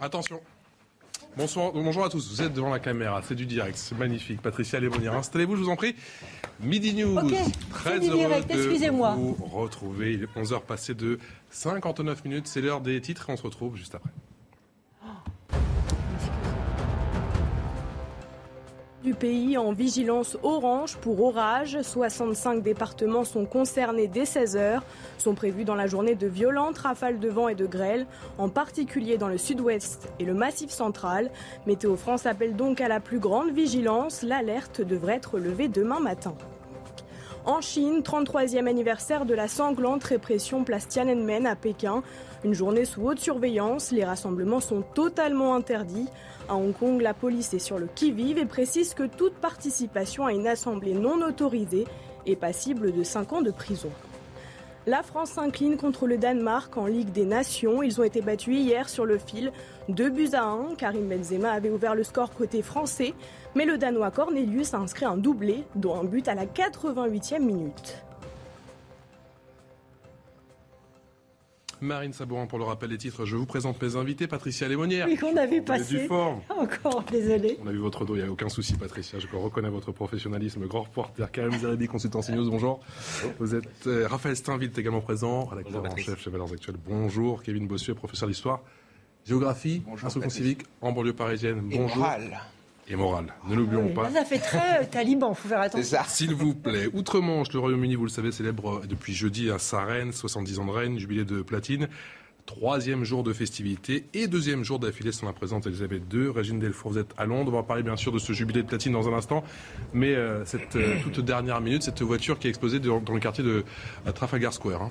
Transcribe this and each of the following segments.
Attention. Bonsoir, bonjour à tous. Vous êtes devant la caméra, c'est du direct, c'est magnifique. Patricia Lémonière, installez-vous, je vous en prie. Midi News, très heureux de vous retrouver. Il est 11h passé de 59 minutes, c'est l'heure des titres et on se retrouve juste après. Du pays en vigilance orange pour orage. 65 départements sont concernés dès 16 heures. Sont prévus dans la journée de violentes rafales de vent et de grêle, en particulier dans le sud-ouest et le massif central. Météo France appelle donc à la plus grande vigilance. L'alerte devrait être levée demain matin. En Chine, 33e anniversaire de la sanglante répression place Tiananmen à Pékin. Une journée sous haute surveillance, les rassemblements sont totalement interdits. À Hong Kong, la police est sur le qui-vive et précise que toute participation à une assemblée non autorisée est passible de 5 ans de prison. La France s'incline contre le Danemark en Ligue des Nations. Ils ont été battus hier sur le fil. 2 buts à 1. Karim Benzema avait ouvert le score côté français. Mais le Danois Cornelius a inscrit un doublé, dont un but à la 88e minute. Marine Sabourin pour le rappel des titres. Je vous présente mes invités. Patricia Lémonière. Oui, qu'on avait passé. Encore, désolé. On a vu votre dos, il n'y a aucun souci, Patricia. Je reconnais votre professionnalisme. Grand reporter, Karim Zarabi, consultant CNews. Bonjour. Vous êtes euh, Raphaël Steinville, également présent, rédacteur en chef chez Valeurs Actuelles. Bonjour. Kevin Bossuet, professeur d'histoire. Géographie, instruction civique en banlieue parisienne. Bonjour et morale. Ne l'oublions pas. Ça fait très euh, taliban, il faut faire attention. S'il vous plaît. Outre-Manche, le Royaume-Uni, vous le savez, célèbre depuis jeudi à sa reine, 70 ans de reine, jubilé de platine. Troisième jour de festivité et deuxième jour d'affilée sans la présence d'Elisabeth II. Régine Delfour, vous êtes à Londres. On va parler bien sûr de ce jubilé de platine dans un instant. Mais euh, cette euh, toute dernière minute, cette voiture qui a explosé dans, le quartier de Trafalgar Square. Hein.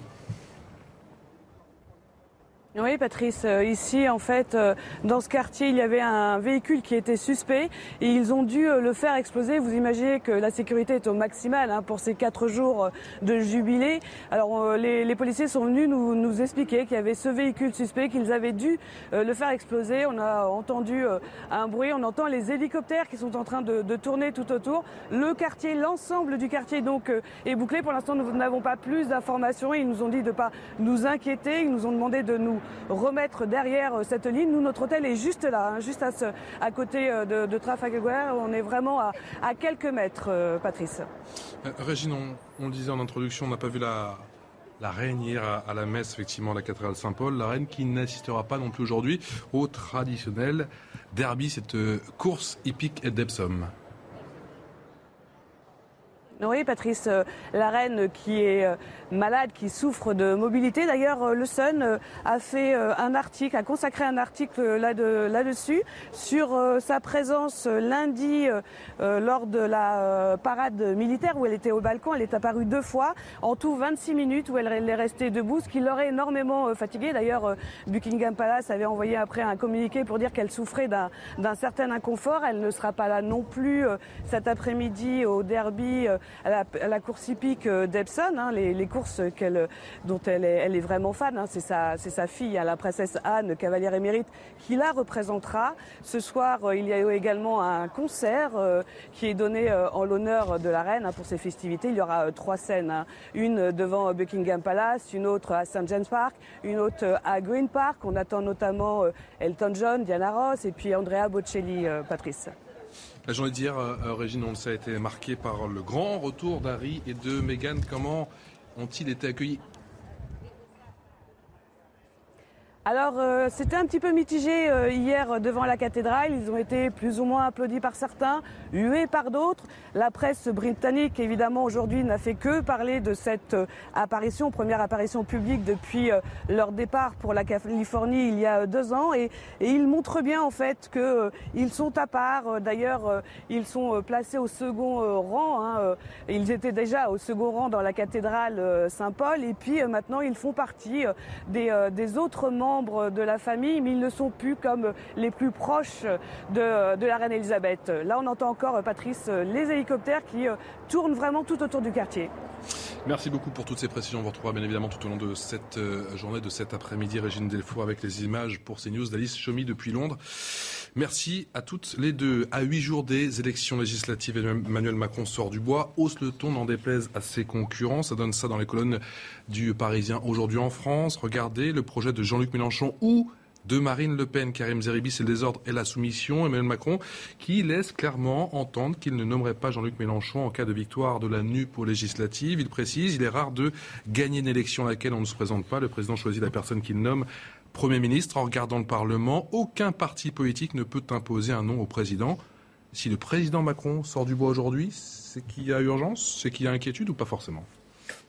Oui, Patrice. Euh, ici, en fait, euh, dans ce quartier, il y avait un véhicule qui était suspect et ils ont dû euh, le faire exploser. Vous imaginez que la sécurité est au maximal hein, pour ces quatre jours de jubilé. Alors, les, policiers sont venus nous, expliquer qu'il y avait ce véhicule suspect, qu'ils avaient dû le faire exploser. On a entendu un bruit, on entend les hélicoptères qui sont en train de, de tourner tout autour. Le quartier, l'ensemble du quartier, donc, est bouclé. Pour l'instant, nous n'avons pas plus d'informations. Ils nous ont dit de ne pas nous inquiéter. Ils nous ont demandé de nous remettre derrière euh, cette ligne. Nous, notre hôtel est juste là, hein, juste à, côté euh, de, de Trafalgar. On est vraiment à, quelques mètres, euh, Patrice. Régine, on, le disait en introduction, on n'a pas vu la, la reine hier à, la messe, effectivement, à la cathédrale Saint-Paul. La reine qui n'assistera pas non plus aujourd'hui au traditionnel derby, cette course hippique et d'Epsom. Oui, Patrice, la reine qui est euh, malade, qui souffre de mobilité. D'ailleurs, euh, le Sun a fait un article, a consacré un article là-dessus sur sa présence lundi lors de la parade militaire où elle était au balcon. Elle est apparue deux fois, en tout 26 minutes où elle est restée debout, ce qui l'aurait énormément fatiguée. D'ailleurs, Buckingham Palace avait envoyé après un communiqué pour dire qu'elle souffrait d'un certain inconfort. Elle ne sera pas là non plus cet après-midi au derby à la, course hippique euh, d'Epson, hein, dont elle est, vraiment fan. Hein. c'est sa, fille, hein, la princesse Anne, cavalière émérite, qui la représentera. Ce soir, euh, il y a également un concert euh, qui est donné en l'honneur de la reine pour ses festivités. Il y aura trois scènes, une devant Buckingham Palace, une autre à St James Park, une autre à Green Park. On attend notamment Elton John, Diana Ross et puis Andrea Bocelli, Patrice. La journée d'hier, euh, euh, Régine, on le sait, a été marquée par le grand retour d'Harry et de Meghan. Comment ont-ils été accueillis alors euh, c'était un petit peu mitigé euh, hier devant la cathédrale. Ils ont été plus ou moins applaudis par certains, hués par d'autres. La presse britannique évidemment aujourd'hui n'a fait que parler de cette euh, apparition, première apparition publique depuis leur départ pour la Californie il y a deux ans. Et, ils montrent bien en fait qu'ils sont à part. D'ailleurs ils sont placés au second rang. Hein. Ils étaient déjà au second rang dans la cathédrale Saint-Paul. Et puis maintenant ils font partie des, des autres membres de la famille, mais ils ne sont plus comme les plus proches de, la reine Elisabeth. Là, on entend encore, Patrice, les hélicoptères qui euh, tournent vraiment tout autour du quartier. Merci beaucoup pour toutes ces précisions. On vous retrouvera bien évidemment tout au long de cette euh, journée, de cet après-midi, Régine Delfour avec les images pour CNews d'Alice Chomy depuis Londres. Merci à toutes les deux. À huit jours des élections législatives, Emmanuel Macron sort du bois, hausse le ton, n'en déplaise à ses concurrents. Ça donne ça dans les colonnes du Parisien aujourd'hui en France. Regardez le projet de Jean-Luc Mélenchon ou de Marine Le Pen. Karim Zeribi, c'est le désordre et la soumission. Emmanuel Macron qui laisse clairement entendre qu'il ne nommerait pas Jean-Luc Mélenchon en cas de victoire de la NUP aux législatives. Il précise, il est rare de gagner une élection à laquelle on ne se présente pas. Le président choisit la personne qu'il nomme Premier ministre en regardant le Parlement. Aucun parti politique ne peut imposer un nom au président. Si le président Macron sort du bois aujourd'hui, c'est qu'il y a urgence, c'est qu'il y a inquiétude ou pas forcément?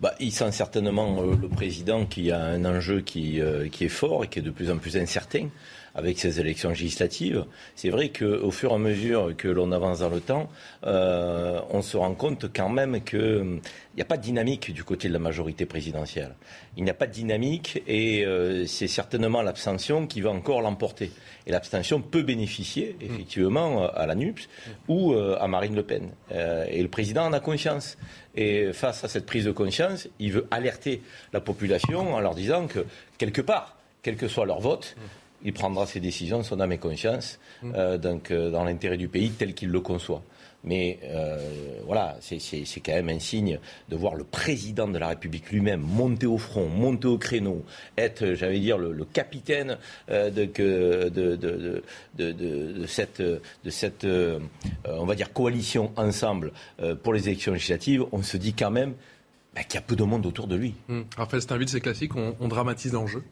Bah, il sent certainement euh, le président qui a un enjeu euh, qui, est fort et qui est de plus en plus incertain avec ces élections législatives. C'est vrai qu'au fur et à mesure que l'on avance dans le temps, euh, on se rend compte quand même qu'il n'y a pas de dynamique du côté de la majorité présidentielle. Il n'y a pas de dynamique et euh, c'est certainement l'abstention qui va encore l'emporter. Et l'abstention peut bénéficier effectivement à la NUPS ou euh, à Marine Le Pen. et le président en a conscience. Et face à cette prise de conscience, il veut alerter la population en leur disant que quelque part, quel que soit leur vote, il prendra ses décisions, son âme et conscience, mm. euh, donc, euh, dans l'intérêt du pays tel qu'il le conçoit. Mais euh, voilà, c'est quand même un signe de voir le président de la République lui-même monter au front, monter au créneau, être, j'allais dire, le, capitaine de, de, de, cette, de cette on va dire, coalition ensemble pour les élections législatives. On se dit quand même bah, qu'il y a peu de monde autour de lui. Mmh. Raphaël Steinville, c'est classique, on, on dramatise l'enjeu.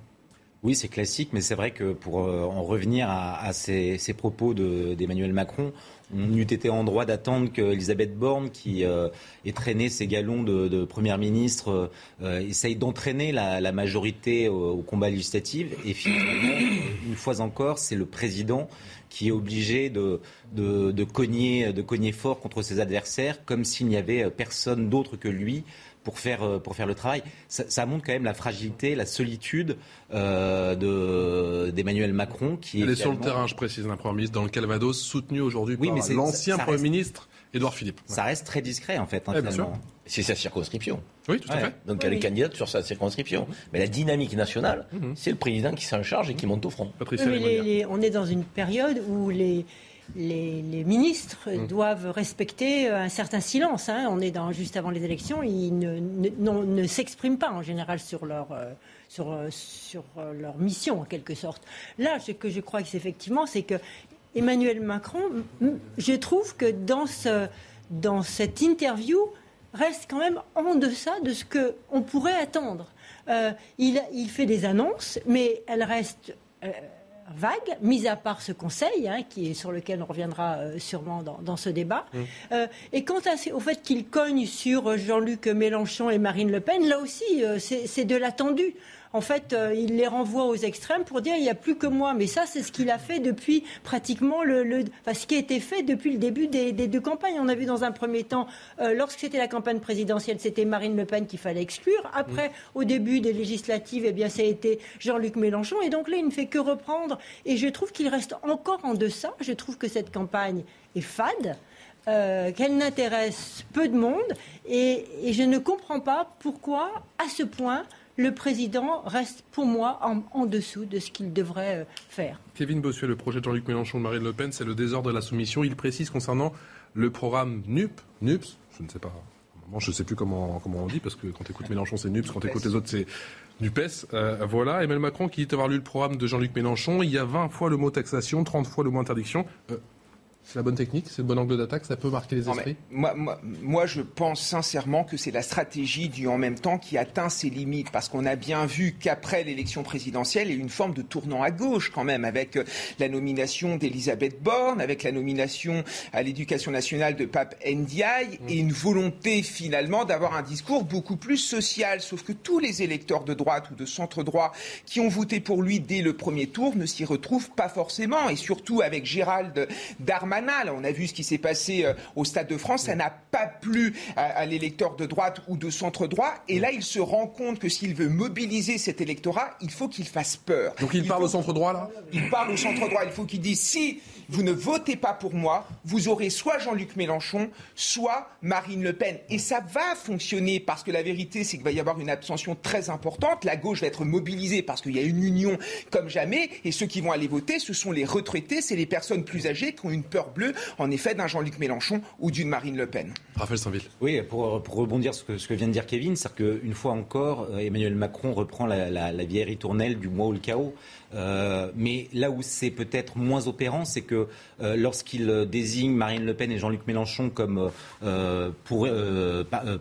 Oui, c'est classique, mais c'est vrai que pour euh, en revenir à, ces, propos d'Emmanuel Macron, on eût été en droit d'attendre qu'Elisabeth Borne, qui euh, ait traîné ses galons de, première ministre, euh, essaye d'entraîner la, majorité au, combat législatif. Et finalement, une fois encore, c'est le président qui est obligé de, de, cogner, de cogner fort contre ses adversaires, comme s'il n'y avait personne d'autre que lui pour faire, euh, pour faire le travail. Ça, montre quand même la fragilité, la solitude euh, d'Emmanuel Macron. Qui Elle est, sur le terrain, je précise, un Premier ministre dans le Calvados, soutenu aujourd'hui par l'ancien Premier ministre Édouard Philippe. Ça reste très discret, en fait, hein, C'est sa circonscription. Oui, tout à fait. Donc elle est candidate sur sa circonscription. Mais la dynamique nationale, mhm. c'est le président qui s'en charge et qui monte au front. on est dans une période où les, les, ministres mm. doivent respecter un certain silence. Hein. On est dans, juste avant les élections, ils ne, s'expriment pas en général sur leur, euh, sur, euh, sur euh, leur mission, en quelque sorte. Là, ce que je crois que c'est effectivement, c'est que Emmanuel Macron, je trouve que dans, ce, dans cette interview, reste quand même en deçà de ce qu'on pourrait attendre. il, il, fait des annonces, mais elles restent vague, mis à part ce conseil, hein, qui est sur lequel on reviendra euh, sûrement dans, ce débat. Mmh. Euh, et quant à, au fait qu'il cogne sur Jean-Luc Mélenchon et Marine Le Pen, là aussi, euh, c'est de l'attendu en fait, euh, il les renvoie aux extrêmes pour dire il n'y a plus que moi. Mais ça, c'est ce qu'il a fait depuis pratiquement le, enfin, ce qui a été fait depuis le début des, deux campagnes. On a vu dans un premier temps, euh, lorsque c'était la campagne présidentielle, c'était Marine Le Pen qu'il fallait exclure. Après, au début des législatives, eh bien, ça a été Jean-Luc Mélenchon. Et donc là, il ne fait que reprendre. Et je trouve qu'il reste encore en deçà. Je trouve que cette campagne est fade. Euh, qu'elle n'intéresse peu de monde et, je ne comprends pas pourquoi, à ce point, le président reste pour moi en, dessous de ce qu'il devrait euh, faire. Kevin Bossuet, le projet de Jean-Luc Mélenchon de Marine Le Pen, c'est le désordre de la soumission. Il précise concernant le programme NUP, NUPS, je ne sais pas. je ne sais plus comment, comment on dit, parce que quand tu écoutes Mélenchon, c'est NUPS, quand tu écoutes les autres, c'est NUPES. Euh, voilà, Emmanuel Macron qui dit avoir lu le programme de Jean-Luc Mélenchon. Il y a 20 fois le mot taxation, 30 fois le mot interdiction. Euh, c'est la bonne technique, c'est le bon angle d'attaque, ça peut marquer les esprits moi, moi, je pense sincèrement que c'est la stratégie du en même temps qui atteint ses limites, parce qu'on a bien vu qu'après l'élection présidentielle, il y a eu une forme de tournant à gauche quand même, avec euh, la nomination d'Elisabeth Borne, avec la nomination à l'éducation nationale de Pape Ndiaye, mm. et une volonté finalement d'avoir un discours beaucoup plus social. Sauf que tous les électeurs de droite ou de centre-droit qui ont voté pour lui dès le premier tour ne s'y retrouvent pas forcément, et surtout avec Gérald Darmanin on a vu ce qui s'est passé euh, au Stade de France. Ça n'a pas plu à, l'électeur de droite ou de centre droit. Et là, il se rend compte que s'il veut mobiliser cet électorat, il faut qu'il fasse peur. Donc il, parle au centre droit, là? Il parle au centre droit. Il faut qu'il dise si vous ne votez pas pour moi, vous aurez soit Jean-Luc Mélenchon, soit Marine Le Pen. Et ça va fonctionner parce que la vérité, c'est qu'il va y avoir une abstention très importante. La gauche va être mobilisée parce qu'il y a une union comme jamais. Et ceux qui vont aller voter, ce sont les retraités, c'est les personnes plus âgées qui ont une peur bleue, en effet, d'un Jean-Luc Mélenchon ou d'une Marine Le Pen. Raphaël Saint-Ville. Oui, pour, rebondir sur ce que, ce que, vient de dire Kevin, c'est-à-dire qu'une fois encore, euh, Emmanuel Macron reprend la, vieille ritournelle du moi ou le chaos. Euh, mais là où c'est peut-être moins opérant, c'est que euh, lorsqu'il désigne Marine Le Pen et Jean-Luc Mélenchon comme euh, pour,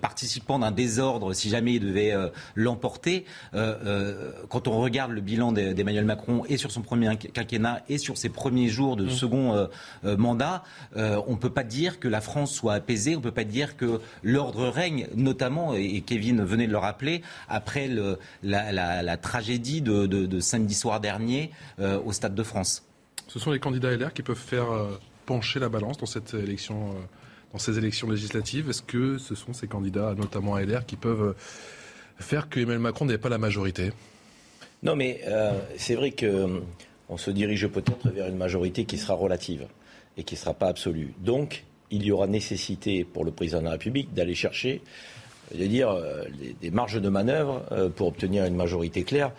participants d'un désordre, si jamais il devait l'emporter, quand on regarde le bilan d'Emmanuel Macron et sur son premier quinquennat et sur ses premiers jours de mmh. second mandat, on ne peut pas dire que la France soit apaisée, on ne peut pas dire que l'ordre règne, notamment, et Kevin venait de le rappeler, après le, la, tragédie de, de samedi soir dernier euh, au Stade de France. Ce sont les candidats LR qui peuvent faire euh, pencher la balance dans cette élection, euh, dans ces élections législatives. Est-ce que ce sont ces candidats, notamment à LR, qui peuvent faire que Emmanuel Macron n'ait pas la majorité? Non, mais c'est vrai que on se dirige peut-être vers une majorité qui sera relative et qui ne sera pas absolue. Donc, il y aura nécessité pour le président de la République d'aller chercher, dire, des marges de manœuvre pour obtenir une majorité claire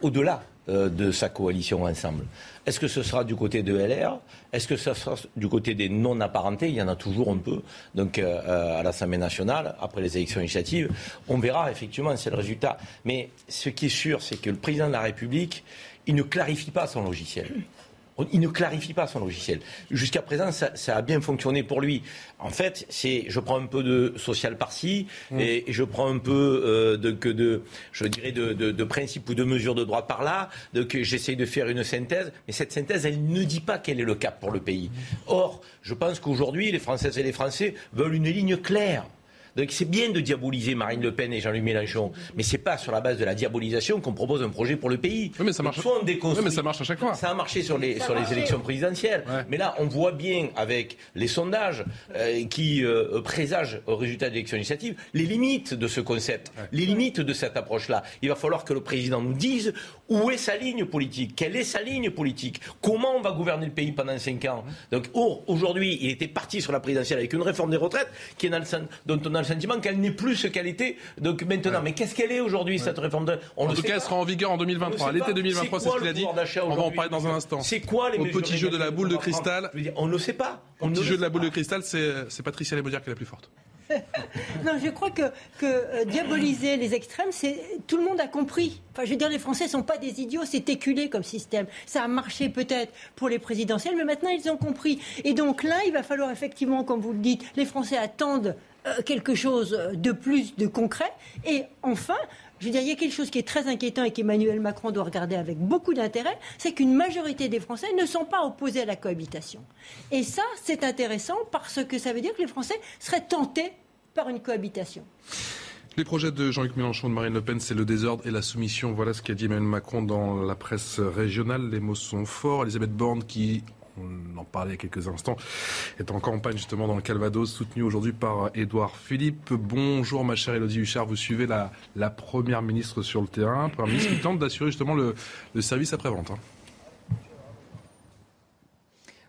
au-delà de sa coalition ensemble. Est-ce que ce sera du côté de LR Est-ce que ce sera du côté des non-apparentés? Il y en a toujours un peu. Donc euh, euh, à l'Assemblée nationale, après les élections législatives, on verra effectivement, c'est le résultat. Mais ce qui est sûr, c'est que le président de la République, il ne clarifie pas son logiciel. Il ne clarifie pas son logiciel. Jusqu'à présent, ça, a bien fonctionné pour lui. En fait, c'est je prends un peu de social par-ci mmh. et, je prends un peu euh, de, que de, je dirais, de, de, principes ou de mesures de droit par-là. que j'essaye de faire une synthèse, mais cette synthèse, elle ne dit pas quel est le cap pour le pays. Or, je pense qu'aujourd'hui, les Françaises et les Français veulent une ligne claire. Donc c'est bien de diaboliser Marine Le Pen et Jean-Luc Mélenchon, mais c'est pas sur la base de la diabolisation qu'on propose un projet pour le pays. Oui, mais ça marche. Soit on déconstruit. Oui, mais ça marche à chaque fois. Ça a marché sur les sur les élections présidentielles. Mais là, on voit bien avec les sondages euh, qui euh, présagent au résultat de l'élection législative les limites de ce concept, les limites de cette approche-là. Il va falloir que le président nous dise où est sa ligne politique, quelle est sa ligne politique, comment on va gouverner le pays pendant cinq ans. Donc aujourd'hui, il était parti sur la présidentielle avec une réforme des retraites qui est dans le, dont on a le sentiment qu'elle n'est plus ce qu'elle était. Donc maintenant, mais qu'est-ce qu'elle est aujourd'hui cette réforme de... En tout cas, elle sera en vigueur en 2023. À l'été 2023, c'est ce qu'il a dit. On va en parler dans un instant. C'est quoi les Au petit jeu de la boule de cristal. On ne sait pas. Au petit jeu de la boule de cristal, c'est Patricia Lemodière qui est la plus forte. non, je crois que, que euh, diaboliser les extrêmes, c'est tout le monde a compris. Enfin, je veux dire, les Français sont pas des idiots, c'est éculé comme système. Ça a marché peut-être pour les présidentielles, mais maintenant ils ont compris. Et donc là, il va falloir effectivement, comme vous le dites, les Français attendent quelque chose de plus de concret. Et enfin, je veux dire, il y a quelque chose qui est très inquiétant et qu'Emmanuel Macron doit regarder avec beaucoup d'intérêt, c'est qu'une majorité des Français ne sont pas opposés à la cohabitation. Et ça, c'est intéressant parce que ça veut dire que les Français seraient tentés par une cohabitation. Les projets de Jean-Luc Mélenchon et de Marine Le Pen, c'est le désordre et la soumission. Voilà ce qu'a dit Emmanuel Macron dans la presse régionale. Les mots sont forts. Elisabeth Borne, qui on en parlait il quelques instants, est en campagne justement dans le Calvados, soutenu aujourd'hui par Édouard Philippe. Bonjour ma chère Elodie Huchard, vous suivez la, Première ministre sur le terrain, Première ministre qui tente d'assurer justement le, le service après-vente. Hein.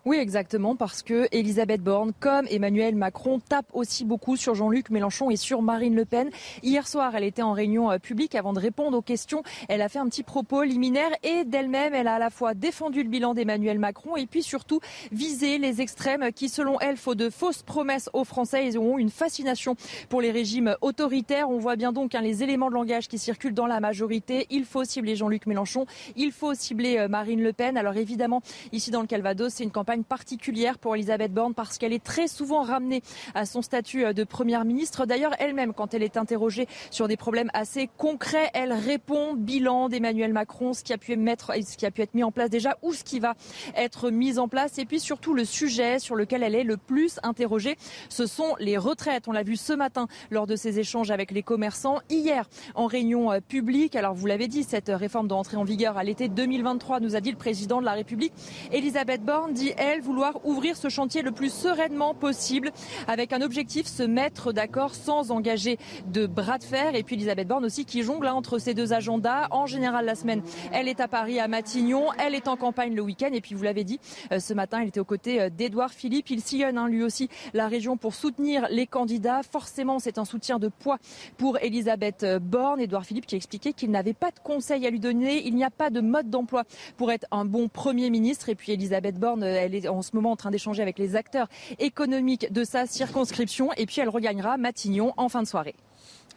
Oui, exactement, parce que Elisabeth Borne, comme Emmanuel Macron, tape aussi beaucoup sur Jean-Luc Mélenchon et sur Marine Le Pen. Hier soir, elle était en réunion euh, publique avant de répondre aux questions. Elle a fait un petit propos liminaire et d'elle-même, elle a à la fois défendu le bilan d'Emmanuel Macron et puis surtout visé les extrêmes qui, selon elle, font de fausses promesses aux Français. Ils ont une fascination pour les régimes autoritaires. On voit bien donc hein, les éléments de langage qui circulent dans la majorité. Il faut cibler Jean-Luc Mélenchon. Il faut cibler euh, Marine Le Pen. Alors évidemment, ici dans le Calvados, c'est une campagne particulière pour Elisabeth Borne parce qu'elle est très souvent ramenée à son statut euh, de première ministre. D'ailleurs, elle-même, quand elle est interrogée sur des problèmes assez concrets, elle répond bilan d'Emmanuel Macron, ce qui a pu ce qui a pu être mis en place déjà ou ce qui va être mis en place. Et puis surtout le sujet sur lequel elle est le plus interrogée, ce sont les retraites. On l'a vu ce matin lors de ses échanges avec les commerçants. Hier, en réunion euh, publique, alors vous l'avez dit, cette réforme doit entrer en vigueur à l'été 2023, nous a dit le président de la République. Elisabeth Borne dit, elle, vouloir ouvrir ce chantier le plus sereinement possible avec un objectif, se mettre d'accord sans engager de bras de fer. Et puis Elisabeth Borne aussi qui jongle hein, entre ces deux agendas. En général, la semaine, elle est à Paris, à Matignon. Elle est en campagne le week-end. Et puis vous l'avez dit, euh, ce matin, elle était aux côtés euh, d'Edouard Philippe. Il sillonne hein, lui aussi la région pour soutenir les candidats. Forcément, c'est un soutien de poids pour Elisabeth euh, Borne. Edouard Philippe qui a expliqué qu'il n'avait pas de conseils à lui donner. Il n'y a pas de mode d'emploi pour être un bon Premier ministre. Et puis Elisabeth Borne, elle est en ce moment en train d'échanger avec les acteurs économiques de sa circonscription. Et puis elle regagnera Matignon en fin de soirée.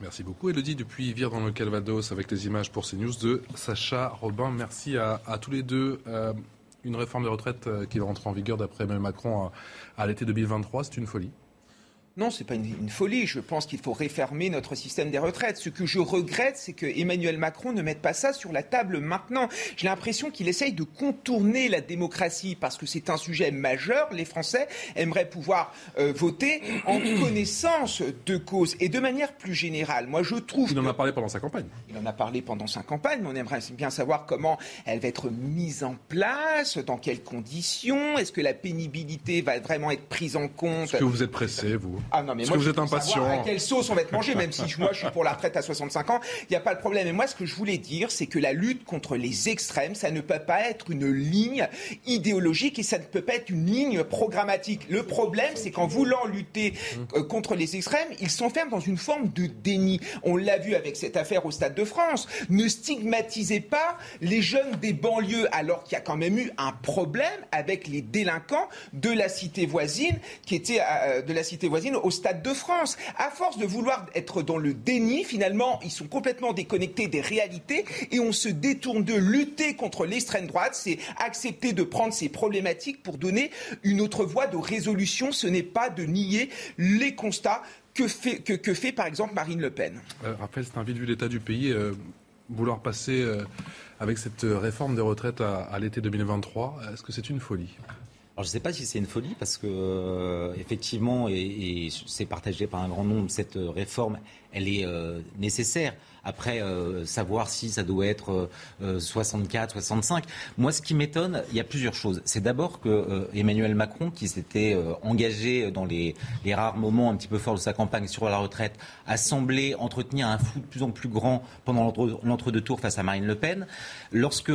Merci beaucoup Elodie depuis Vire dans le Calvados avec les images pour CNews de Sacha Robin. Merci à, tous les deux. Euh, une réforme de retraite euh, qui va rentrer en vigueur d'après Emmanuel Macron à l'été 2023, c'est une folie non, c'est pas une, folie. Je pense qu'il faut réformer notre système des retraites. Ce que je regrette, c'est que Emmanuel Macron ne mette pas ça sur la table maintenant. J'ai l'impression qu'il essaye de contourner la démocratie parce que c'est un sujet majeur. Les Français aimeraient pouvoir euh, voter en connaissance de cause et de manière plus générale. Moi, je trouve. Il en a parlé pendant sa campagne. Il en a parlé pendant sa campagne, mais on aimerait bien savoir comment elle va être mise en place, dans quelles conditions, est-ce que la pénibilité va vraiment être prise en compte? Est-ce que vous êtes pressé, vous? Ah non, mais moi, que vous êtes impatient. À quelle sauce on va être mangé, même si moi je suis pour la retraite à 65 ans, il n'y a pas de problème. Et moi, ce que je voulais dire, c'est que la lutte contre les extrêmes, ça ne peut pas être une ligne idéologique et ça ne peut pas être une ligne programmatique. Le problème, c'est qu'en voulant lutter euh, contre les extrêmes, ils s'enferment dans une forme de déni. On l'a vu avec cette affaire au Stade de France. Ne stigmatisez pas les jeunes des banlieues, alors qu'il y a quand même eu un problème avec les délinquants de la cité voisine, qui était euh, de la cité voisine au Stade de France. À force de vouloir être dans le déni, finalement, ils sont complètement déconnectés des réalités et on se détourne de lutter contre l'extrême droite. C'est accepter de prendre ces problématiques pour donner une autre voie de résolution. Ce n'est pas de nier les constats que fait, que, fait par exemple Marine Le Pen. Euh, c'est un vite vu l'état du pays. Euh, vouloir passer euh, avec cette réforme des retraites à, à l'été 2023, est-ce que c'est une folie? Alors je ne sais pas si c'est une folie parce que euh, effectivement, et, c'est partagé par un grand nombre, cette réforme, elle est euh, nécessaire. Après, euh, savoir si ça doit être 64, euh, 65. Moi, ce qui m'étonne, il y a plusieurs choses. C'est d'abord que euh, Emmanuel Macron, qui s'était engagé dans les, rares moments un petit peu forts de sa campagne sur la retraite, a semblé entretenir un flou de plus en plus grand pendant l'entre-deux tours face à Marine Le Pen. Lorsque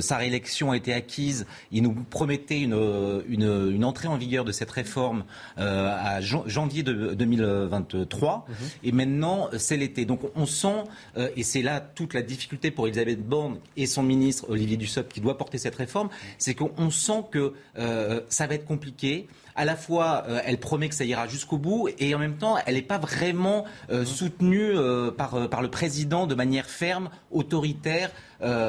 sa réélection a été acquise, il nous promettait une, une, entrée en vigueur de cette réforme à janvier de 2023. Mmh. Et maintenant, c'est l'été. Donc on sent euh, et c'est là toute la difficulté pour Elisabeth Borne et son ministre Olivier Dussopt qui doit porter cette réforme, c'est qu'on sent que euh, ça va être compliqué à la fois, euh, elle promet que ça ira jusqu'au bout, et en même temps, elle n'est pas vraiment soutenue par, par le président de manière ferme, autoritaire.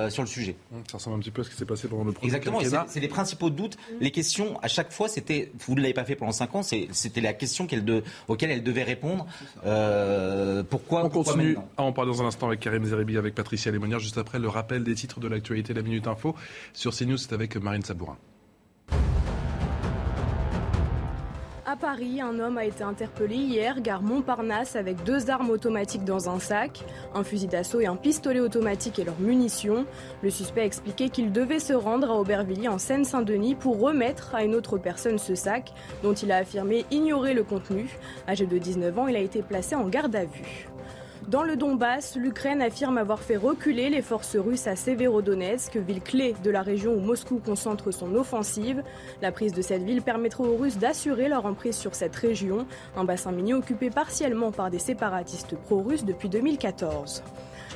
sur le sujet. Ça ressemble un petit peu à ce qui s'est passé pendant le premier Exactement, c'est les principaux doutes. Les questions, à chaque fois, c'était, vous ne l'avez pas fait pendant 5 ans, c'était la question de, auquel elle devait répondre. pourquoi On continue à en parler dans un instant avec Karim Zeribi, avec Patricia Lémonière, juste après le rappel des titres de l'actualité, la Minute Info. Sur CNews, c'est avec Marine Sabourin. À Paris, un homme a été interpellé hier, gare Montparnasse, avec deux armes automatiques dans un sac, un fusil d'assaut et un pistolet automatique et leurs munitions. Le suspect a expliqué qu'il devait se rendre à Aubervilliers en Seine-Saint-Denis pour remettre à une autre personne ce sac, dont il a affirmé ignorer le contenu. Âgé de 19 ans, il a été placé en garde à vue. Dans le Donbass, l'Ukraine affirme avoir fait reculer les forces russes à Severodonetsk, ville clé de la région où Moscou concentre son offensive. La prise de cette ville permettra aux Russes d'assurer leur emprise sur cette région, un bassin minier occupé partiellement par des séparatistes pro-russes depuis 2014.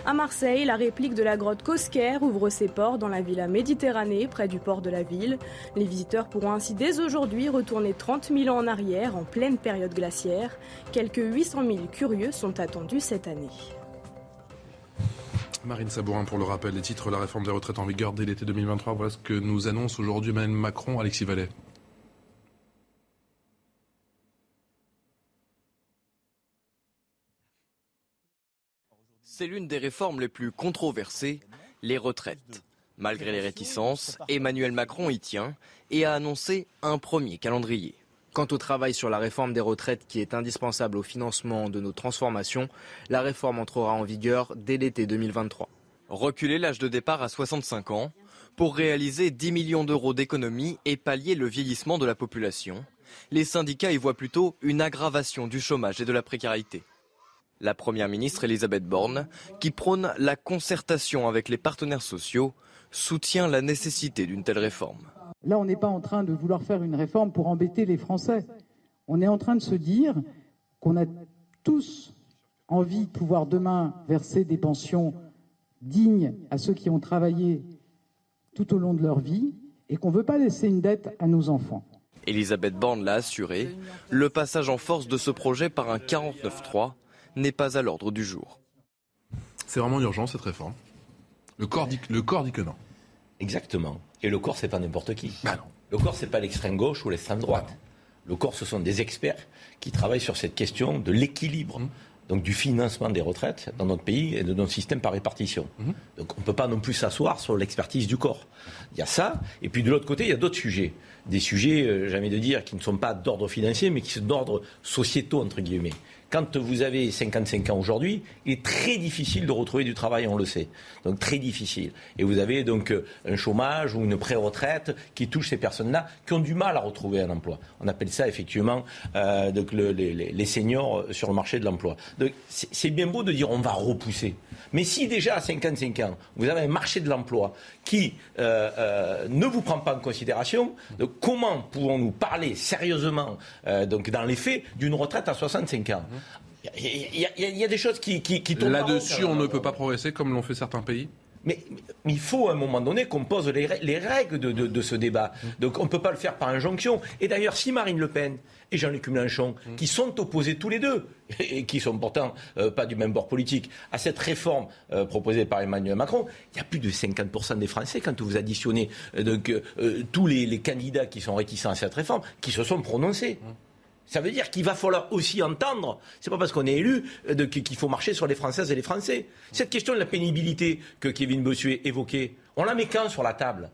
À Marseille, la réplique de la grotte Cosquer ouvre ses ports dans la villa Méditerranée, près du port de la ville. Les visiteurs pourront ainsi dès aujourd'hui retourner 30 000 ans en arrière, en pleine période glaciaire. Quelques 800 000 curieux sont attendus cette année. Marine Sabourin pour le rappel des titres, la réforme des retraites en vigueur dès l'été 2023. Voilà ce que nous annonce aujourd'hui Emmanuel Macron, Alexis Vallet. C'est l'une des réformes les plus controversées, les retraites. Malgré les réticences, Emmanuel Macron y tient et a annoncé un premier calendrier. Quant au travail sur la réforme des retraites qui est indispensable au financement de nos transformations, la réforme entrera en vigueur dès l'été 2023. Reculer l'âge de départ à 65 ans pour réaliser 10 millions d'euros d'économies et pallier le vieillissement de la population. Les syndicats y voient plutôt une aggravation du chômage et de la précarité. La Première ministre Elisabeth Borne, qui prône la concertation avec les partenaires sociaux, soutient la nécessité d'une telle réforme. Là, on n'est pas en train de vouloir faire une réforme pour embêter les Français. On est en train de se dire qu'on a tous envie de pouvoir demain verser des pensions dignes à ceux qui ont travaillé tout au long de leur vie et qu'on ne veut pas laisser une dette à nos enfants. Elisabeth Borne l'a assuré, le passage en force de ce projet par un 49-3 n'est pas à l'ordre du jour. C'est vraiment urgent cette réforme. Le corps dit, le corps dit que non. Exactement. Et le corps, c'est pas n'importe qui. Bah non. Le corps, c'est pas l'extrême gauche ou l'extrême droite. Le corps, ce sont des experts qui travaillent sur cette question de l'équilibre. Mmh. Donc du financement des retraites dans notre pays et de notre système par répartition. Mmh. Donc on ne peut pas non plus s'asseoir sur l'expertise du corps. Il y a ça, et puis de l'autre côté, il y a d'autres sujets. Des sujets, euh, jamais de dire, qui ne sont pas d'ordre financier, mais qui sont d'ordre sociétaux, entre guillemets. Quand vous avez 55 ans aujourd'hui, il est très difficile de retrouver du travail, on le sait. Donc très difficile. Et vous avez donc euh, un chômage ou une pré-retraite qui touche ces personnes-là qui ont du mal à retrouver un emploi. On appelle ça effectivement euh, donc le- les, seniors sur le marché de l'emploi. Donc c'est bien beau de dire on va repousser. Mais si déjà à 55 ans, vous avez un marché de l'emploi qui euh, ne vous prend pas en considération, comment pouvons-nous parler sérieusement, donc dans les faits, d'une retraite à 65 ans? Il y, a- y y des choses qui, qui, qui tournent pas Là-dessus, on ne peut pas progresser comme l'ont fait certains pays. Mais, mais il faut à un moment donné qu'on pose les, rè- les règles de, de- de ce débat. Donc on ne peut pas le faire par injonction. Et d'ailleurs, si Marine Le Pen et Jean-Luc Mélenchon, qui sont opposés tous les deux, et qui sont pourtant euh, pas du même bord politique, à cette réforme euh, proposée par Emmanuel Macron, il y a plus de 50% des Français, quand vous additionnez euh, donc, tous les, les candidats qui sont réticents à cette réforme, qui se sont prononcés. Ça veut dire qu'il va falloir aussi entendre, c'est pas parce qu'on est élu euh, qu'il faut marcher sur les Françaises et les Français. Cette question de la pénibilité que Kevin Bossuet évoquait, on la met quand sur la table?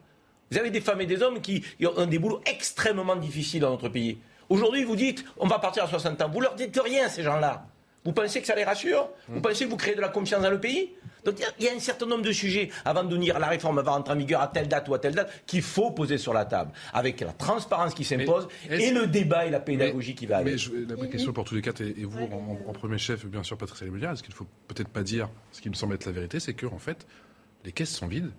Vous avez des femmes et des hommes qui ont des boulots extrêmement difficiles dans notre pays. Aujourd'hui, vous dites, on va partir à 60 ans. Vous leur dites rien, ces gens-là. Vous pensez que ça les rassure? Vous pensez que vous créez de la confiance dans le pays? Donc il y a- il y a un certain nombre de sujets, avant de dire la réforme va rentrer en vigueur à telle date ou à telle date, qu'il faut poser sur la table, avec la transparence qui s'impose et le débat et la pédagogie qui va avec. Mais je- la vraie question pour tous les quatre, et, et vous en, en premier chef, bien sûr, Patricia Lemulier, est-ce qu'il faut peut-être pas dire ce qui me semble être la vérité, c'est que en fait, les caisses sont vides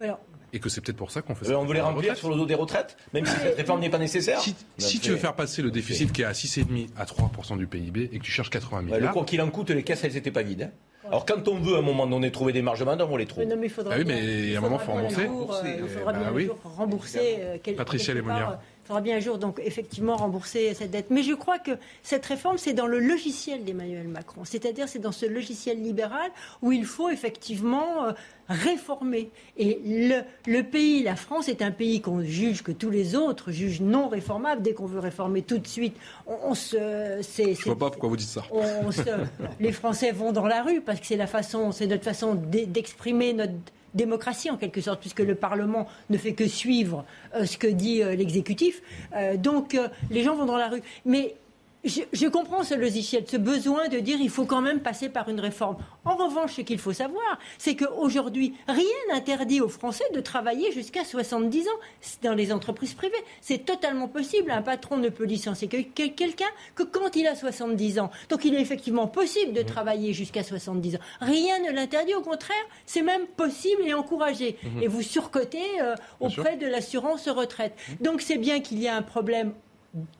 Alors, et que c'est peut-être pour ça qu'on fait Euh, ça. on veut les remplir sur le dos des retraites, même si cette réforme n'est pas nécessaire. Si, si tu veux faire passer le déficit qui est à 6,5 à 3% du PIB et que tu cherches 80 Ouais, milliards, le quoi qu'il en coûte, les caisses, elles n'étaient pas vides. hein. Alors quand on veut à un moment donné trouver des marges de manœuvre, on les trouve. non, mais il faudra Ah oui, mais il y a un faudra moment, faut bien rembourser. jour, euh, il faudra Bah bien un oui. jour rembourser. euh, Patricia Lémonière. Il faudra bien un jour, donc, effectivement, rembourser cette dette. Mais je crois que cette réforme, c'est dans le logiciel d'Emmanuel Macron. C'est-à-dire, c'est dans ce logiciel libéral où il faut effectivement euh, réformer. Et le, le pays, la France, est un pays qu'on juge, que tous les autres jugent non réformable. Dès qu'on veut réformer tout de suite, on, on se. c'est- je vois pas pourquoi vous dites ça. on se- les Français vont dans la rue parce que c'est la façon, c'est notre façon d'e- d'exprimer notre démocratie en quelque sorte, puisque le Parlement ne fait que suivre euh, ce que dit euh, l'exécutif. Euh, donc les gens vont dans la rue. Mais je, je comprends ce logiciel, ce besoin de dire il faut quand même passer par une réforme. En revanche, ce qu'il faut savoir, c'est qu'aujourd'hui, rien n'interdit aux Français de travailler jusqu'à 70 ans dans les entreprises privées. C'est totalement possible. Un patron ne peut licencier que- que- quelqu'un que quand il a 70 ans. Donc il est effectivement possible de travailler jusqu'à 70 ans. Rien ne l'interdit, au contraire, c'est même possible et encouragé. Et vous surcotez euh, auprès de l'assurance retraite. Donc c'est bien qu'il y a un problème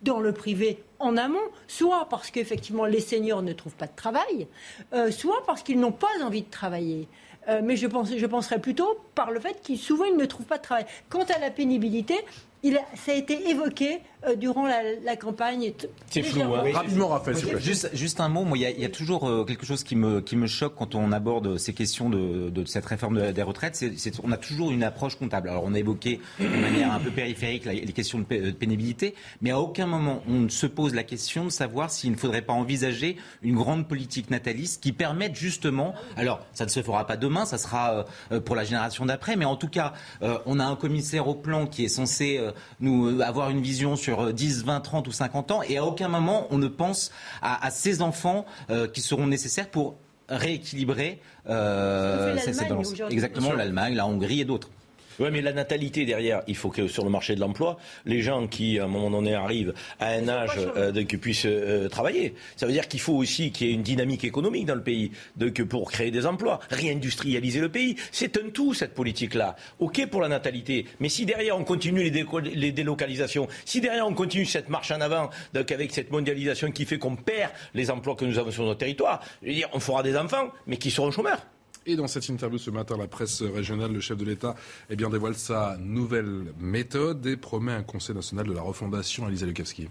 dans le privé en amont, soit parce qu'effectivement les seniors ne trouvent pas de travail, euh, soit parce qu'ils n'ont pas envie de travailler. Euh, mais je, pense, je penserais plutôt par le fait qu'ils souvent ils ne trouvent pas de travail. Quant à la pénibilité, il ça a été évoqué euh, durant la, la campagne. C'est flou, hein. Rapidement, Raphaël. Juste, juste un mot, moi, il y a, il y a toujours euh, quelque chose qui me, qui me choque quand on aborde ces questions de, de cette réforme de- des retraites. C'est, on a toujours une approche comptable. Alors, on a évoqué de manière un peu périphérique la- les questions de, pé- de pénibilité, mais à aucun moment on ne se pose la question de savoir s'il ne faudrait pas envisager une grande politique nataliste qui permette justement, alors ça ne se fera pas demain, ça sera euh, pour la génération d'après, mais en tout cas, euh, on a un commissaire au plan qui est censé euh, nous avoir une vision sur euh, 10, 20, 30 ou 50 ans, et à aucun moment on ne pense à, à ces enfants euh, qui seront nécessaires pour rééquilibrer euh, Ce que fait ces- ces l'Allemagne balances. aujourd'hui. Exactement, l'Allemagne, la Hongrie et d'autres. Oui, mais la natalité derrière, il faut que sur le marché de l'emploi, les gens qui, à un moment donné, arrivent à un âge euh, de, qui puissent euh, travailler. Ça veut dire qu'il faut aussi qu'il y ait une dynamique économique dans le pays, de, que pour créer des emplois, réindustrialiser le pays. C'est un tout, cette politique-là. OK pour la natalité, mais si derrière on continue les, délocalisations, si derrière on continue cette marche en avant, donc avec cette mondialisation qui fait qu'on perd les emplois que nous avons sur notre territoire, je veux dire, on fera des enfants, mais qui seront chômeurs. Et dans cette interview ce matin, la presse régionale, le chef de l'État eh bien, dévoile sa nouvelle méthode et promet un conseil national de la refondation à Lisa Lukavski.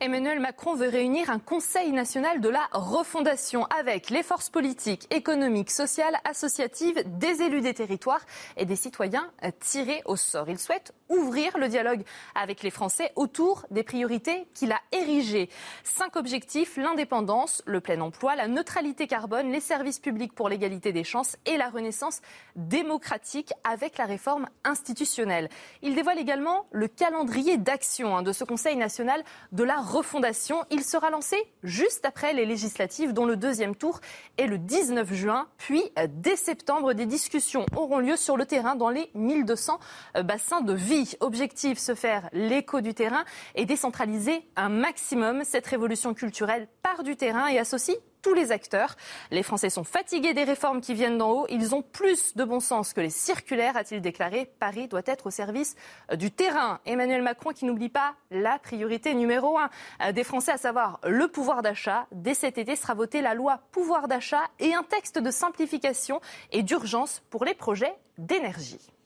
Emmanuel Macron veut réunir un Conseil national de la refondation avec les forces politiques, économiques, sociales, associatives, des élus des territoires et des citoyens tirés au sort. Il souhaite ouvrir le dialogue avec les Français autour des priorités qu'il a érigées. Cinq objectifs, l'indépendance, le plein emploi, la neutralité carbone, les services publics pour l'égalité des chances et la renaissance démocratique avec la réforme institutionnelle. Il dévoile également le calendrier d'action hein, de ce Conseil national de la refondation. Il sera lancé juste après les législatives, dont le deuxième tour est le 19 juin. Puis, euh, dès septembre, des discussions auront lieu sur le terrain dans les 1200 euh, bassins de vie. Objectif, se faire l'écho du terrain et décentraliser un maximum. Cette révolution culturelle part du terrain et associe tous les acteurs. Les Français sont fatigués des réformes qui viennent d'en haut. Ils ont plus de bon sens que les circulaires, a-t-il déclaré. Paris doit être au service du terrain. Emmanuel Macron qui n'oublie pas la priorité numéro un euh, des Français, à savoir le pouvoir d'achat. Dès cet été sera votée la loi pouvoir d'achat et un texte de simplification et d'urgence pour les projets d'énergie.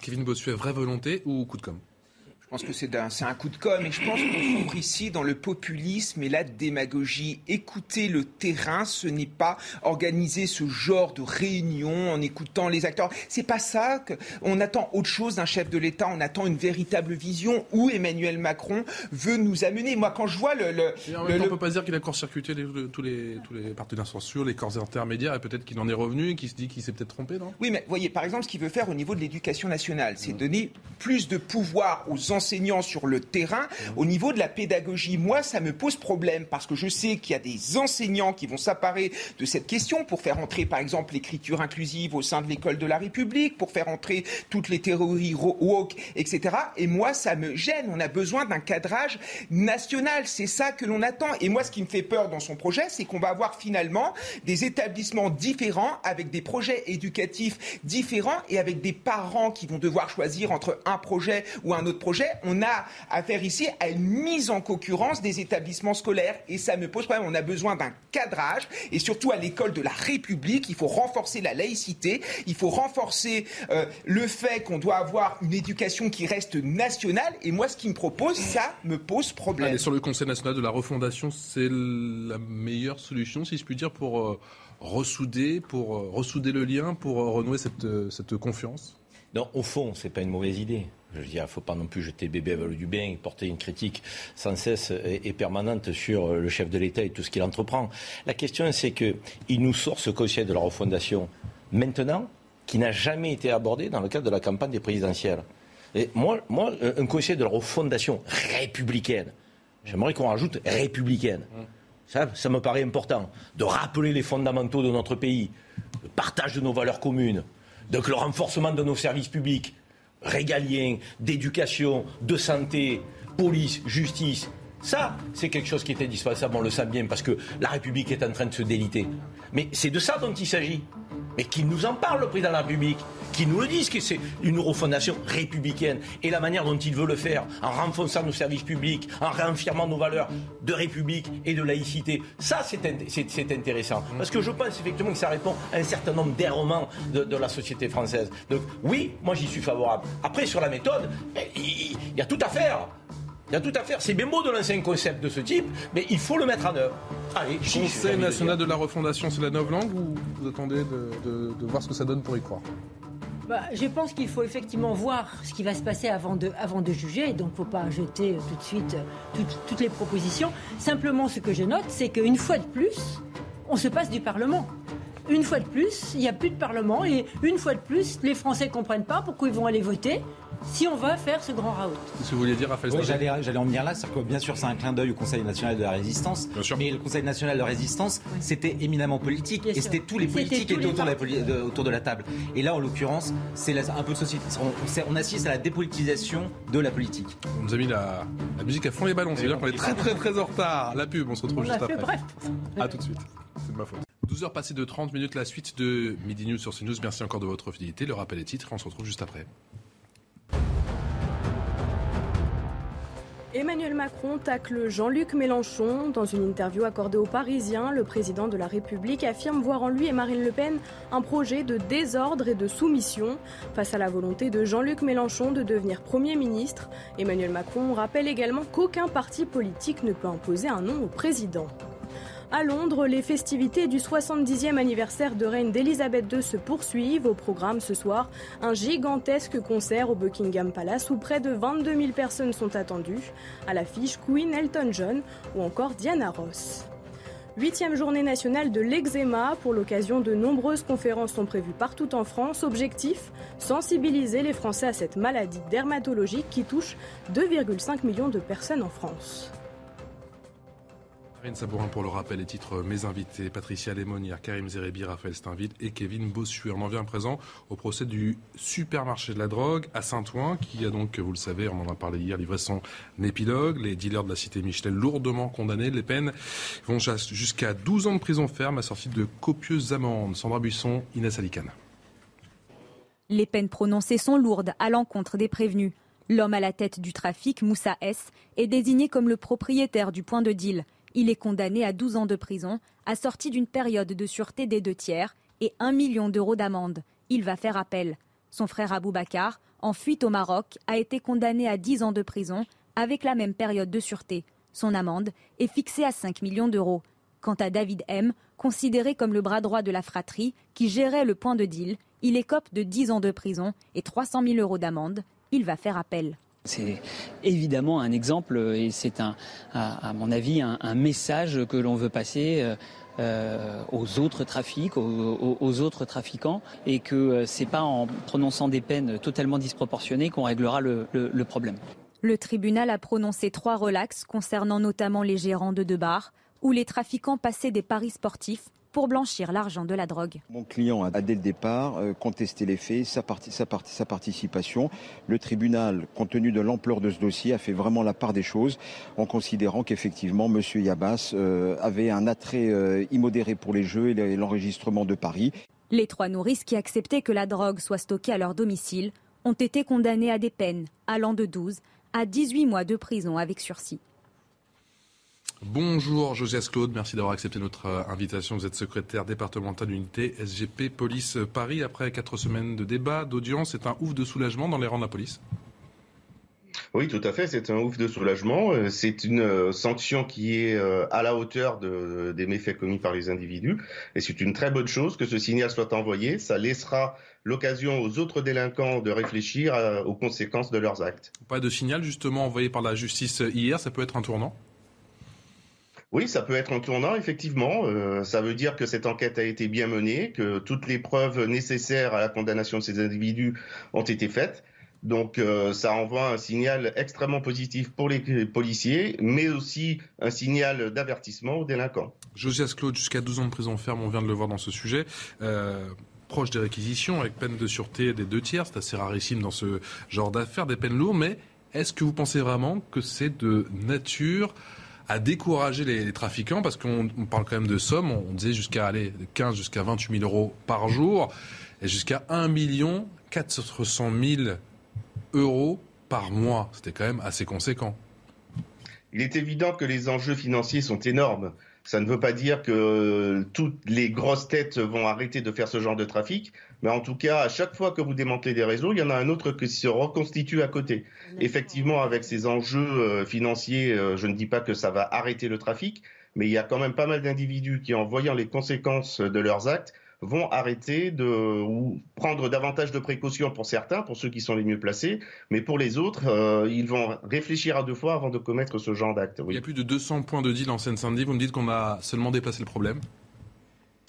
Kevin Bossuet, vraie volonté ou coup de com' je pense que c'est un, un, coup de com' et je pense qu'on sombre ici dans le populisme et la démagogie. Écouter le terrain, ce n'est pas organiser ce genre de réunion en écoutant les acteurs. C'est pas ça qu'on attend autre chose d'un chef de l'État. On attend une véritable vision où Emmanuel Macron veut nous amener. Moi, quand je vois le, le, en même temps, on peut pas dire qu'il a court-circuité tous les tous les partenaires sociaux, les corps intermédiaires, et peut-être qu'il en est revenu, et qu'il se dit qu'il s'est peut-être trompé, non? Oui, mais voyez, par exemple, ce qu'il veut faire au niveau de l'éducation nationale, c'est mmh. donner plus de pouvoir aux enseignants sur le terrain au niveau de la pédagogie. Moi, ça me pose problème parce que je sais qu'il y a des enseignants qui vont s'apparer de cette question pour faire entrer, par exemple, l'écriture inclusive au sein de l'école de la République, pour faire entrer toutes les théories woke, etc. Et moi, ça me gêne. On a besoin d'un cadrage national. C'est ça que l'on attend. Et moi, ce qui me fait peur dans son projet, c'est qu'on va avoir finalement des établissements différents avec des projets éducatifs différents et avec des parents qui vont devoir choisir entre un projet ou un autre projet on a affaire ici à une mise en concurrence des établissements scolaires. Et ça me pose problème. On a besoin d'un cadrage. Et surtout à l'école de la République, il faut renforcer la laïcité. Il faut renforcer euh, le fait qu'on doit avoir une éducation qui reste nationale. Et moi, ce qui me propose, ça me pose problème. sur le Conseil national de la refondation, c'est la meilleure solution, si je puis dire, pour euh, ressouder, pour euh, ressouder le lien, pour renouer cette, cette confiance? Non, au fond, c'est pas une mauvaise idée. Je veux dire, il ne faut pas non plus jeter bébé avec du bain et porter une critique sans cesse et, permanente sur le chef de l'État et tout ce qu'il entreprend. La question, c'est qu'il nous sort ce conseil de la refondation maintenant, qui n'a jamais été abordé dans le cadre de la campagne des présidentielles. Moi un conseil de la refondation républicaine, j'aimerais qu'on rajoute républicaine. Ça, ça me paraît important. De rappeler les fondamentaux de notre pays, le partage de nos valeurs communes, donc le renforcement de nos services publics, régalien, d'éducation, de santé, police, justice. Ça, c'est quelque chose qui est indispensable, on le sait bien, parce que la République est en train de se déliter. Mais c'est de ça dont il s'agit. Mais qu'il nous en parle, le président de la République qui nous le disent que c'est une refondation républicaine. Et la manière dont il veut le faire, en renforçant nos services publics, en réaffirmant nos valeurs de république et de laïcité, ça c'est intéressant. Parce que je pense effectivement que ça répond à un certain nombre d'errements de, la société française. Donc oui, moi j'y suis favorable. Après, sur la méthode, eh, il y a tout à faire. Il y a tout à faire. C'est bien beau de lancer un concept de ce type, mais il faut le mettre en œuvre. Allez, Conseil national de la refondation, c'est la nouvelle langue ou vous attendez de, de voir ce que ça donne pour y croire bah, je pense qu'il faut effectivement voir ce qui va se passer avant de, avant de juger. Donc, il ne faut pas jeter tout de suite euh, toutes, les propositions. Simplement, ce que je note, c'est qu'une fois de plus, on se passe du Parlement une fois de plus, il n'y a plus de Parlement et une fois de plus, les Français ne comprennent pas pourquoi ils vont aller voter si on va faire ce grand raout. Ce que vous vouliez dire, Raphaël oui, J'allais en venir là, c'est que bien sûr c'est un clin d'œil au Conseil national de la résistance, mais le Conseil national de la résistance, c'était éminemment politique, et c'était tous les politiques qui étaient autour, de la, table. Et là, en l'occurrence, c'est un peu de société. On, assiste à la dépolitisation de la politique. On nous a mis la, musique à fond les ballons, c'est-à-dire qu'on est très très très en retard. La pub, on se retrouve juste après. Bref. A tout de suite, c'est de ma faute. 12h passées de 30 minutes, la suite de Midi News sur CNews. Merci encore de votre fidélité. Le rappel des titres, on se retrouve juste après. Emmanuel Macron tacle Jean-Luc Mélenchon. Dans une interview accordée aux Parisiens, le président de la République affirme voir en lui et Marine Le Pen un projet de désordre et de soumission. Face à la volonté de Jean-Luc Mélenchon de devenir Premier ministre, Emmanuel Macron rappelle également qu'aucun parti politique ne peut imposer un nom au président. À Londres, les festivités du 70e anniversaire de reine d'Elisabeth II se poursuivent. Au programme ce soir, un gigantesque concert au Buckingham Palace où près de 22 000 personnes sont attendues. À l'affiche, Queen, Elton John ou encore Diana Ross. Huitième journée nationale de l'eczéma. Pour l'occasion, de nombreuses conférences sont prévues partout en France. Objectif sensibiliser les Français à cette maladie dermatologique qui touche 2,5 millions de personnes en France. Marine Sabourin pour le rappel, les titres Mes invités, Patricia Lémonière, Karim Zerebi, Raphaël Steinville et Kevin Bossuet. On en vient présent au procès du supermarché de la drogue à Saint-Ouen, qui a donc, vous le savez, on en a parlé hier, livré son épilogue. Les dealers de la cité Michelin lourdement condamnés. Les peines vont jusqu'à 12 ans de prison ferme, assorties de copieuses amendes. Sandra Buisson, Inès Alicane. Les peines prononcées sont lourdes à l'encontre des prévenus. L'homme à la tête du trafic, Moussa S, est désigné comme le propriétaire du point de deal. Il est condamné à 12 ans de prison, assorti d'une période de sûreté des deux tiers et 1 million d'euros d'amende. Il va faire appel. Son frère Aboubacar, en fuite au Maroc, a été condamné à 10 ans de prison avec la même période de sûreté. Son amende est fixée à 5 millions d'euros. Quant à David M, considéré comme le bras droit de la fratrie qui gérait le point de deal, il écope de 10 ans de prison et 300 000 euros d'amende. Il va faire appel. C'est évidemment un exemple et c'est à, mon avis, un, message que l'on veut passer. Euh, aux autres trafics, aux, autres trafiquants, et que euh, c'est pas en prononçant des peines totalement disproportionnées qu'on réglera le, le problème. Le tribunal a prononcé trois relax concernant notamment les gérants de deux bars, où les trafiquants passaient des paris sportifs pour blanchir l'argent de la drogue. Mon client a dès le départ euh, contesté les faits, sa, sa, sa participation. Le tribunal, compte tenu de l'ampleur de ce dossier, a fait vraiment la part des choses en considérant qu'effectivement M. Yabas euh, avait un attrait euh, immodéré pour les jeux et l'enregistrement de paris. Les trois nourrices qui acceptaient que la drogue soit stockée à leur domicile ont été condamnées à des peines allant de 12 à 18 mois de prison avec sursis. Bonjour Josias Claude, merci d'avoir accepté notre euh, invitation. Vous êtes secrétaire départemental d'unité SGP Police Paris. Après quatre semaines de débat, d'audience, c'est un ouf de soulagement dans les rangs de la police oui, tout à fait, c'est un ouf de soulagement. Euh, c'est une euh, sanction qui est à la hauteur de, des méfaits commis par les individus. Et c'est une très bonne chose que ce signal soit envoyé. Ça laissera l'occasion aux autres délinquants de réfléchir aux conséquences de leurs actes. Pas de signal justement envoyé par la justice hier, ça peut être un tournant oui, ça peut être un tournant, effectivement. Euh, ça veut dire que cette enquête a été bien menée, que toutes les preuves nécessaires à la condamnation de ces individus ont été faites. Donc euh, ça envoie un signal extrêmement positif pour les policiers, mais aussi un signal d'avertissement aux délinquants. Josias Claude, jusqu'à 12 ans de prison ferme, on vient de le voir dans ce sujet. Euh, proche des réquisitions, avec peine de sûreté des deux tiers, c'est assez rarissime dans ce genre d'affaires, des peines lourdes, mais est-ce que vous pensez vraiment que c'est de nature à décourager les, trafiquants parce qu'on parle quand même de sommes, on, disait jusqu'à aller de 15 jusqu'à 28 000 euros par jour et jusqu'à 1 million 400 000 euros par mois. C'était quand même assez conséquent. Il est évident que les enjeux financiers sont énormes. Ça ne veut pas dire que toutes les grosses têtes vont arrêter de faire ce genre de trafic, mais en tout cas, à chaque fois que vous démantelez des réseaux, il y en a un autre qui se reconstitue à côté. Effectivement, avec ces enjeux euh, financiers, euh, je ne dis pas que ça va arrêter le trafic, mais il y a quand même pas mal d'individus qui, en voyant les conséquences de leurs actes, vont arrêter de ou prendre davantage de précautions pour certains, pour ceux qui sont les mieux placés, mais pour les autres, euh, ils vont réfléchir à deux fois avant de commettre ce genre d'acte. Il y a plus de 200 points de deal en Seine-Saint-Denis. Vous me dites qu'on a seulement déplacé le problème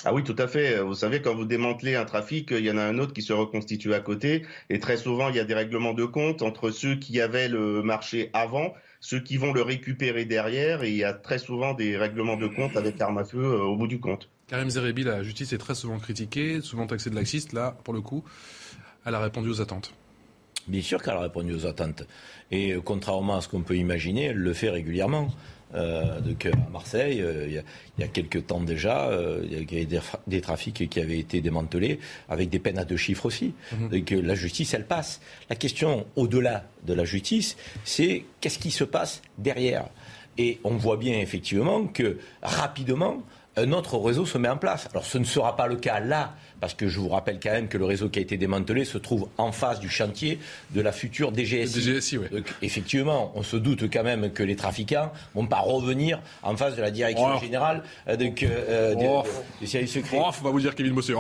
ah oui, tout à fait. Vous savez, quand vous démantelez un trafic, il y en a un autre qui se reconstitue à côté. Et très souvent, il y a des règlements de compte entre ceux qui avaient le marché avant, ceux qui vont le récupérer derrière. Et il y a très souvent des règlements de compte avec arme à feu euh, au bout du compte. Karim Zerebi, la justice est très souvent critiquée, souvent taxée de laxiste. Là, pour le coup, elle a répondu aux attentes. Bien sûr qu'elle a répondu aux attentes. Et euh, contrairement à ce qu'on peut imaginer, elle le fait régulièrement. Euh, donc à Marseille, euh, il, y a, quelques temps déjà, euh, il y avait des, des, trafics qui avaient été démantelés avec des peines à deux chiffres aussi. Mhm. Donc la justice, elle passe. La question au-delà de la justice, c'est qu'est-ce qui se passe derrière? Et on voit bien effectivement que rapidement, notre réseau se met en place. Alors ce ne sera pas le cas là parce que je vous rappelle quand même que le réseau qui a été démantelé se trouve en face du chantier de la future DGSI. DGSI oui. Donc, effectivement, on se doute quand même que les trafiquants vont pas revenir en face de la direction oh. générale euh, donc, euh, oh. du service secret. Oh, faut pas vous dire Kevin Bossé.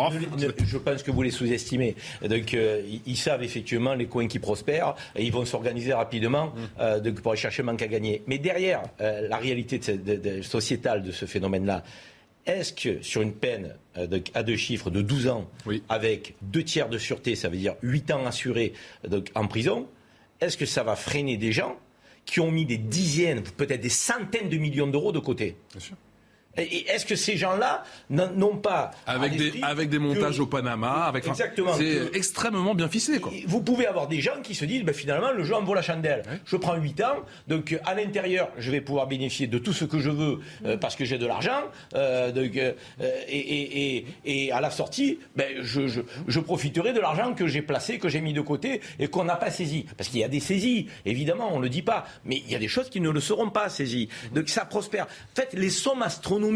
Je pense que vous les sous-estimez. Donc, euh, ils savent effectivement les coins qui prospèrent et ils vont s'organiser rapidement mm. euh, donc, pour aller chercher manque à gagner. Mais derrière euh, la réalité de, de, de, sociétale de ce phénomène-là, est-ce que sur une peine euh, à deux chiffres de 12 ans, avec deux tiers de sûreté, ça veut dire 8 ans assurés en prison, est-ce que ça va freiner des gens qui ont mis des dizaines, peut-être des centaines de millions d'euros de côté? Bien sûr. Est-ce que ces gens-là n'ont pas avec des avec des montages au Panama, avec exactement, c'est extrêmement bien ficelé quoi. Vous pouvez avoir des gens qui se disent ben, finalement le jeu en vaut la chandelle. Je prends 8 ans, donc à l'intérieur je vais pouvoir bénéficier de tout ce que je veux euh, parce que j'ai de l'argent, euh, euh, et, et, et, à la sortie, ben, je, je, je profiterai de l'argent que j'ai placé, que j'ai mis de côté et qu'on n'a pas saisi. Parce qu'il y a des saisies, évidemment, on ne le dit pas, mais il y a des choses qui ne le seront pas saisies. Donc ça prospère. En fait, les sommes astronomiques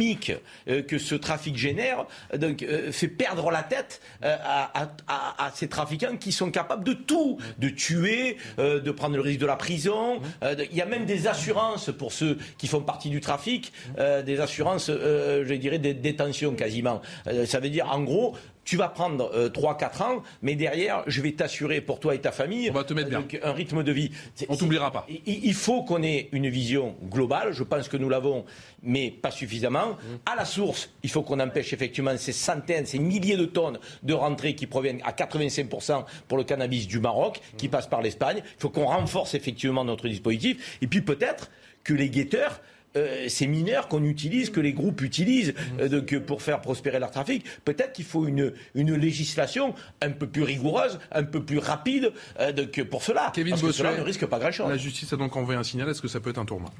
euh, que ce trafic génère donc, euh, fait perdre la tête euh, à, ces trafiquants qui sont capables de tout, de tuer, de prendre le risque de la prison. Il y a même des assurances pour ceux qui font partie du trafic, des assurances, je dirais, des détentions quasiment. ça veut dire, en gros, tu vas prendre euh, 3-4 ans, mais derrière, je vais t'assurer pour toi et ta famille On va te mettre bien. un rythme de vie. On t'oubliera pas. Il faut qu'on ait une vision globale. Je pense que nous l'avons, mais pas suffisamment. Mmh. À la source, il faut qu'on empêche effectivement ces centaines, ces milliers de tonnes de rentrées qui proviennent à 85% pour le cannabis du Maroc, qui mmh. passent par l'Espagne. Il faut qu'on renforce effectivement notre dispositif. Et puis peut-être que les guetteurs euh, ces mineurs qu'on utilise, que les groupes utilisent euh, pour faire prospérer leur trafic. Peut-être qu'il faut une, une législation un peu plus rigoureuse, un peu plus rapide euh, pour cela. Kevin parce que cela ne risque pas grand-chose. La justice a donc envoyé un signal. Est-ce que ça peut être un tournant?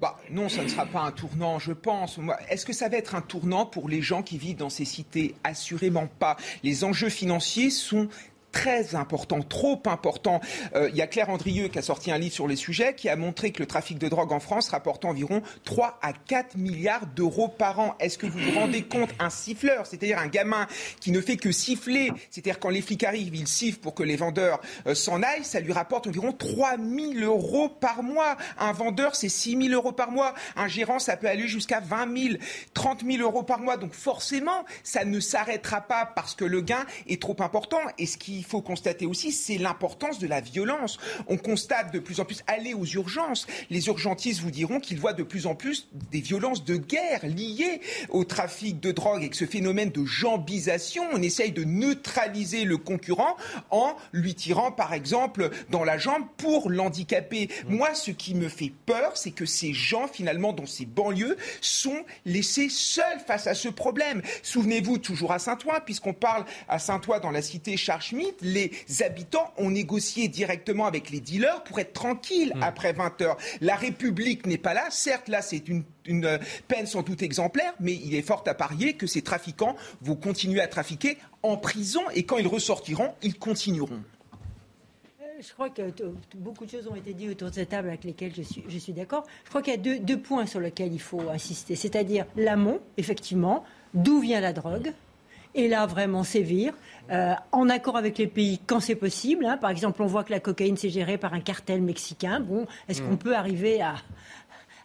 Bah, non, ça ne sera pas un tournant, je pense. Est-ce que ça va être un tournant pour les gens qui vivent dans ces cités? Assurément pas. Les enjeux financiers sont très important, trop important. Euh, il y a Claire Andrieux qui a sorti un livre sur les sujets qui a montré que le trafic de drogue en France rapporte environ 3 à 4 milliards d'euros par an. Est-ce que vous vous rendez compte Un siffleur, c'est-à-dire un gamin qui ne fait que siffler, c'est-à-dire quand les flics arrivent, il siffle pour que les vendeurs euh, s'en aillent, ça lui rapporte environ 3 000 euros par mois. Un vendeur, c'est 6 000 euros par mois. Un gérant, ça peut aller jusqu'à 20 000, 30 000 euros par mois. Donc forcément, ça ne s'arrêtera pas parce que le gain est trop important. Et ce qui il faut constater aussi, c'est l'importance de la violence. On constate de plus en plus, aller aux urgences. Les urgentistes vous diront qu'ils voient de plus en plus des violences de guerre liées au trafic de drogue et que ce phénomène de jambisation, on essaye de neutraliser le concurrent en lui tirant, par exemple, dans la jambe pour l'handicaper. Mmh. Moi, ce qui me fait peur, c'est que ces gens, finalement, dans ces banlieues, sont laissés seuls face à ce problème. Souvenez-vous, toujours à Saint-Ouen, puisqu'on parle à Saint-Ouen dans la cité Les habitants ont négocié directement avec les dealers pour être tranquilles hmm. après 20 heures. La République n'est pas là. Certes, là, c'est une, une peine sans doute exemplaire, mais il est fort à parier que ces trafiquants vont continuer à trafiquer en prison et quand ils ressortiront, ils continueront euh, je crois que beaucoup de choses ont été dites autour de cette table avec lesquelles je suis, je suis d'accord. Je crois qu'il y a deux, deux, points sur lesquels il faut insister. C'est-à-dire l'amont, effectivement, d'où vient la drogue, et là vraiment sévir, euh, en accord avec les pays quand c'est possible. Hein. Par exemple, on voit que la cocaïne c'est géré par un cartel mexicain. Bon, est-ce qu'on mm. peut arriver à,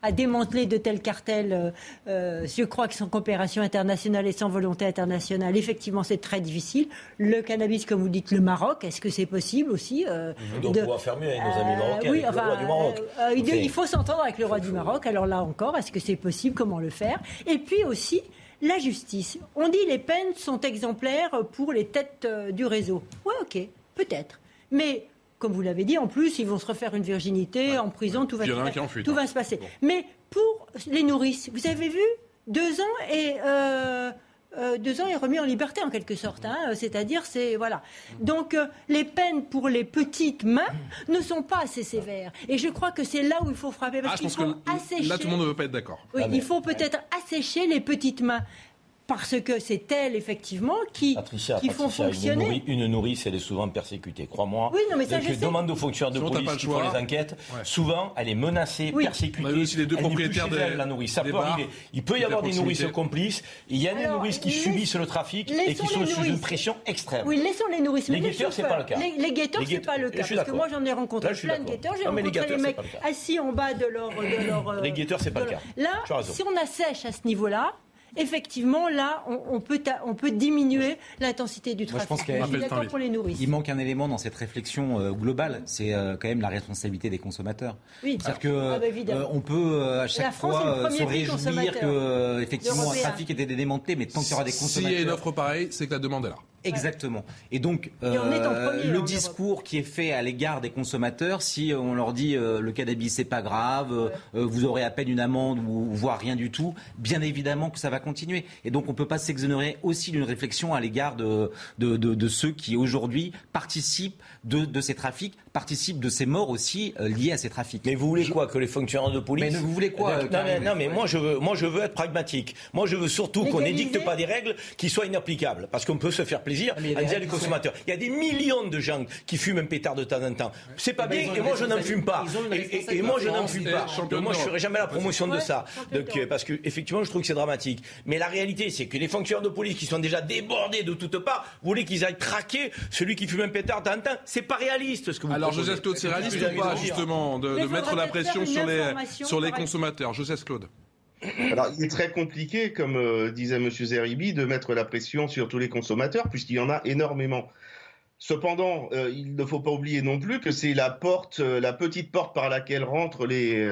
à démanteler de tels cartels, euh, euh, je crois que sans coopération internationale et sans volonté internationale, effectivement, c'est très difficile. Le cannabis, comme vous dites, le Maroc, est-ce que c'est possible aussi euh, On de... pouvoir faire mieux avec nos amis marocains, oui, enfin, le roi du Maroc. il faut s'entendre avec le roi du Maroc. Alors là encore, est-ce que c'est possible? Comment le faire? Et puis aussi, la justice. On dit les peines sont exemplaires pour les têtes euh, du réseau. Oui, ok, peut-être. Mais comme vous l'avez dit, en plus, ils vont se refaire une virginité en prison, tout va, tout va se passer. Mais pour les nourrices, vous avez vu deux ans et euh, euh, deux ans et remis en liberté en quelque sorte. Hein. C'est-à-dire, c'est voilà. Donc euh, les peines pour les petites mains ne sont pas assez sévères. Et je crois que c'est là où il faut frapper parce Ah, je qu'il pense faut que assécher. là, tout le monde ne veut pas être d'accord. Oui, il faut peut-être assécher les petites mains parce que c'est elles effectivement qui, Patricia, qui font Patricia, une, fonctionner. nourrice, une nourrice, elle est souvent persécutée, crois-moi. Oui, non, mais ça, je sais. demande aux fonctionnaires de police qui font les enquêtes. Ouais. Souvent, elle est menacée, Oui. persécutée. On a vu aussi les deux Elle propriétaires des- la nourrice. Ça des peut bars, arriver. Il peut y de avoir des nourrices complices. Il y a des nourrices qui subissent le trafic et qui sont sous une pression extrême. Oui, laissons les nourrices. Les guetteurs, c'est pas le cas. Les, les guetteurs, c'est pas le cas. Parce que moi, j'en ai rencontré Là, je suis plein de d'accord. guetteurs. J'ai rencontré les mecs assis en bas de leur. De euh, Les guetteurs, c'est pas de le cas. Là, si on assèche à ce niveau-là, effectivement, là, on, on peut, ta- on peut diminuer l'intensité du Moi, je trafic. pense qu'il Je suis le pour les nourrices. Il manque un élément dans cette réflexion euh, globale, c'est euh, quand même la responsabilité des consommateurs. Oui. C'est-à-dire que Ah, bah, euh, on peut euh, à chaque fois se réjouir que euh, effectivement un trafic était démantelé, mais tant qu'il y aura des S'il y a une consommateurs. offre pareille, c'est que la demande est là. Exactement. Et donc, Et on est en euh, premier, le discours qui est fait à l'égard des consommateurs, si on leur dit euh, le cannabis c'est pas grave, euh, euh, vous aurez à peine une amende ou voire rien du tout, bien évidemment que ça va continuer. Et donc, on peut pas s'exonérer aussi d'une réflexion à l'égard de, de, de, de ceux qui aujourd'hui participent de, de ces trafics, participent de ces morts aussi euh, liées à ces trafics. Mais vous voulez quoi Que les fonctionnaires de police Mais vous voulez quoi, Non, mais, non, mais moi je veux, moi je veux être pragmatique. Moi je veux surtout qu'on n'édicte pas des règles qui soient inapplicables, parce qu'on peut se faire plaisir Ah, mais il y a à des dire consommateurs. Il y a des millions de gens qui fument un pétard de temps en temps. C'est pas bien, et moi je n'en fume pas. Et- moi je n'en fume pas. Donc moi je d'Europe. ferai jamais la promotion de ça. Donc, euh, parce que effectivement je trouve que c'est dramatique. Mais la réalité c'est que les fonctionnaires de police qui sont déjà débordés de toutes parts, vous voulez qu'ils aillent traquer celui qui fume un pétard de temps en temps C'est pas réaliste ce que vous Alors. Joseph Claude, c'est réaliste ou pas, justement, de, mettre la pression sur les, sur les consommateurs Joseph Claude? Alors, il est très compliqué, comme euh, disait M. Zeribi, de mettre la pression sur tous les consommateurs, puisqu'il y en a énormément. Cependant, euh, il ne faut pas oublier non plus que c'est la porte, euh, la petite porte par laquelle rentrent les,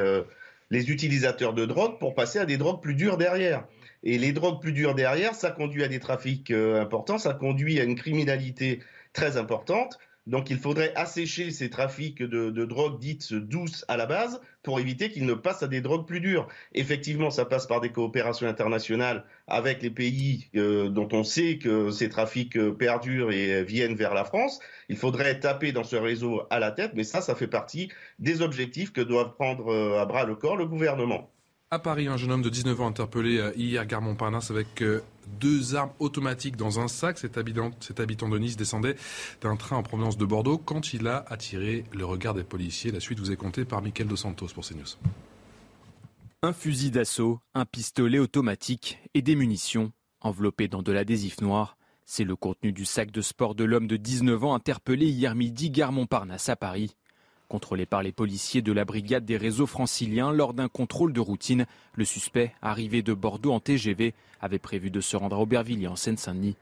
utilisateurs de drogue pour passer à des drogues plus dures derrière. Et les drogues plus dures derrière, ça conduit à des trafics importants, ça conduit à une criminalité très importante. Donc il faudrait assécher ces trafics de, de drogues dites douces à la base pour éviter qu'ils ne passent à des drogues plus dures. Effectivement, ça passe par des coopérations internationales avec les pays euh, dont on sait que ces trafics euh, perdurent et viennent vers la France. Il faudrait taper dans ce réseau à la tête, mais ça, ça fait partie des objectifs que doivent prendre euh, à bras le corps le gouvernement. À Paris, un jeune homme de 19 ans interpellé euh, hier gare Montparnasse avec euh, deux armes automatiques dans un sac. Cet habitant, de Nice descendait d'un train en provenance de Bordeaux quand il a attiré le regard des policiers. La suite vous est comptée par Mickaël Dos Santos pour CNews. Un fusil d'assaut, un pistolet automatique et des munitions enveloppées dans de l'adhésif noir. C'est le contenu du sac de sport de l'homme de 19 ans interpellé hier midi gare Montparnasse à Paris. Contrôlé par les policiers de la brigade des réseaux franciliens lors d'un contrôle de routine, le suspect, arrivé de Bordeaux en TGV, avait prévu de se rendre à Aubervilliers en Seine-Saint-Denis.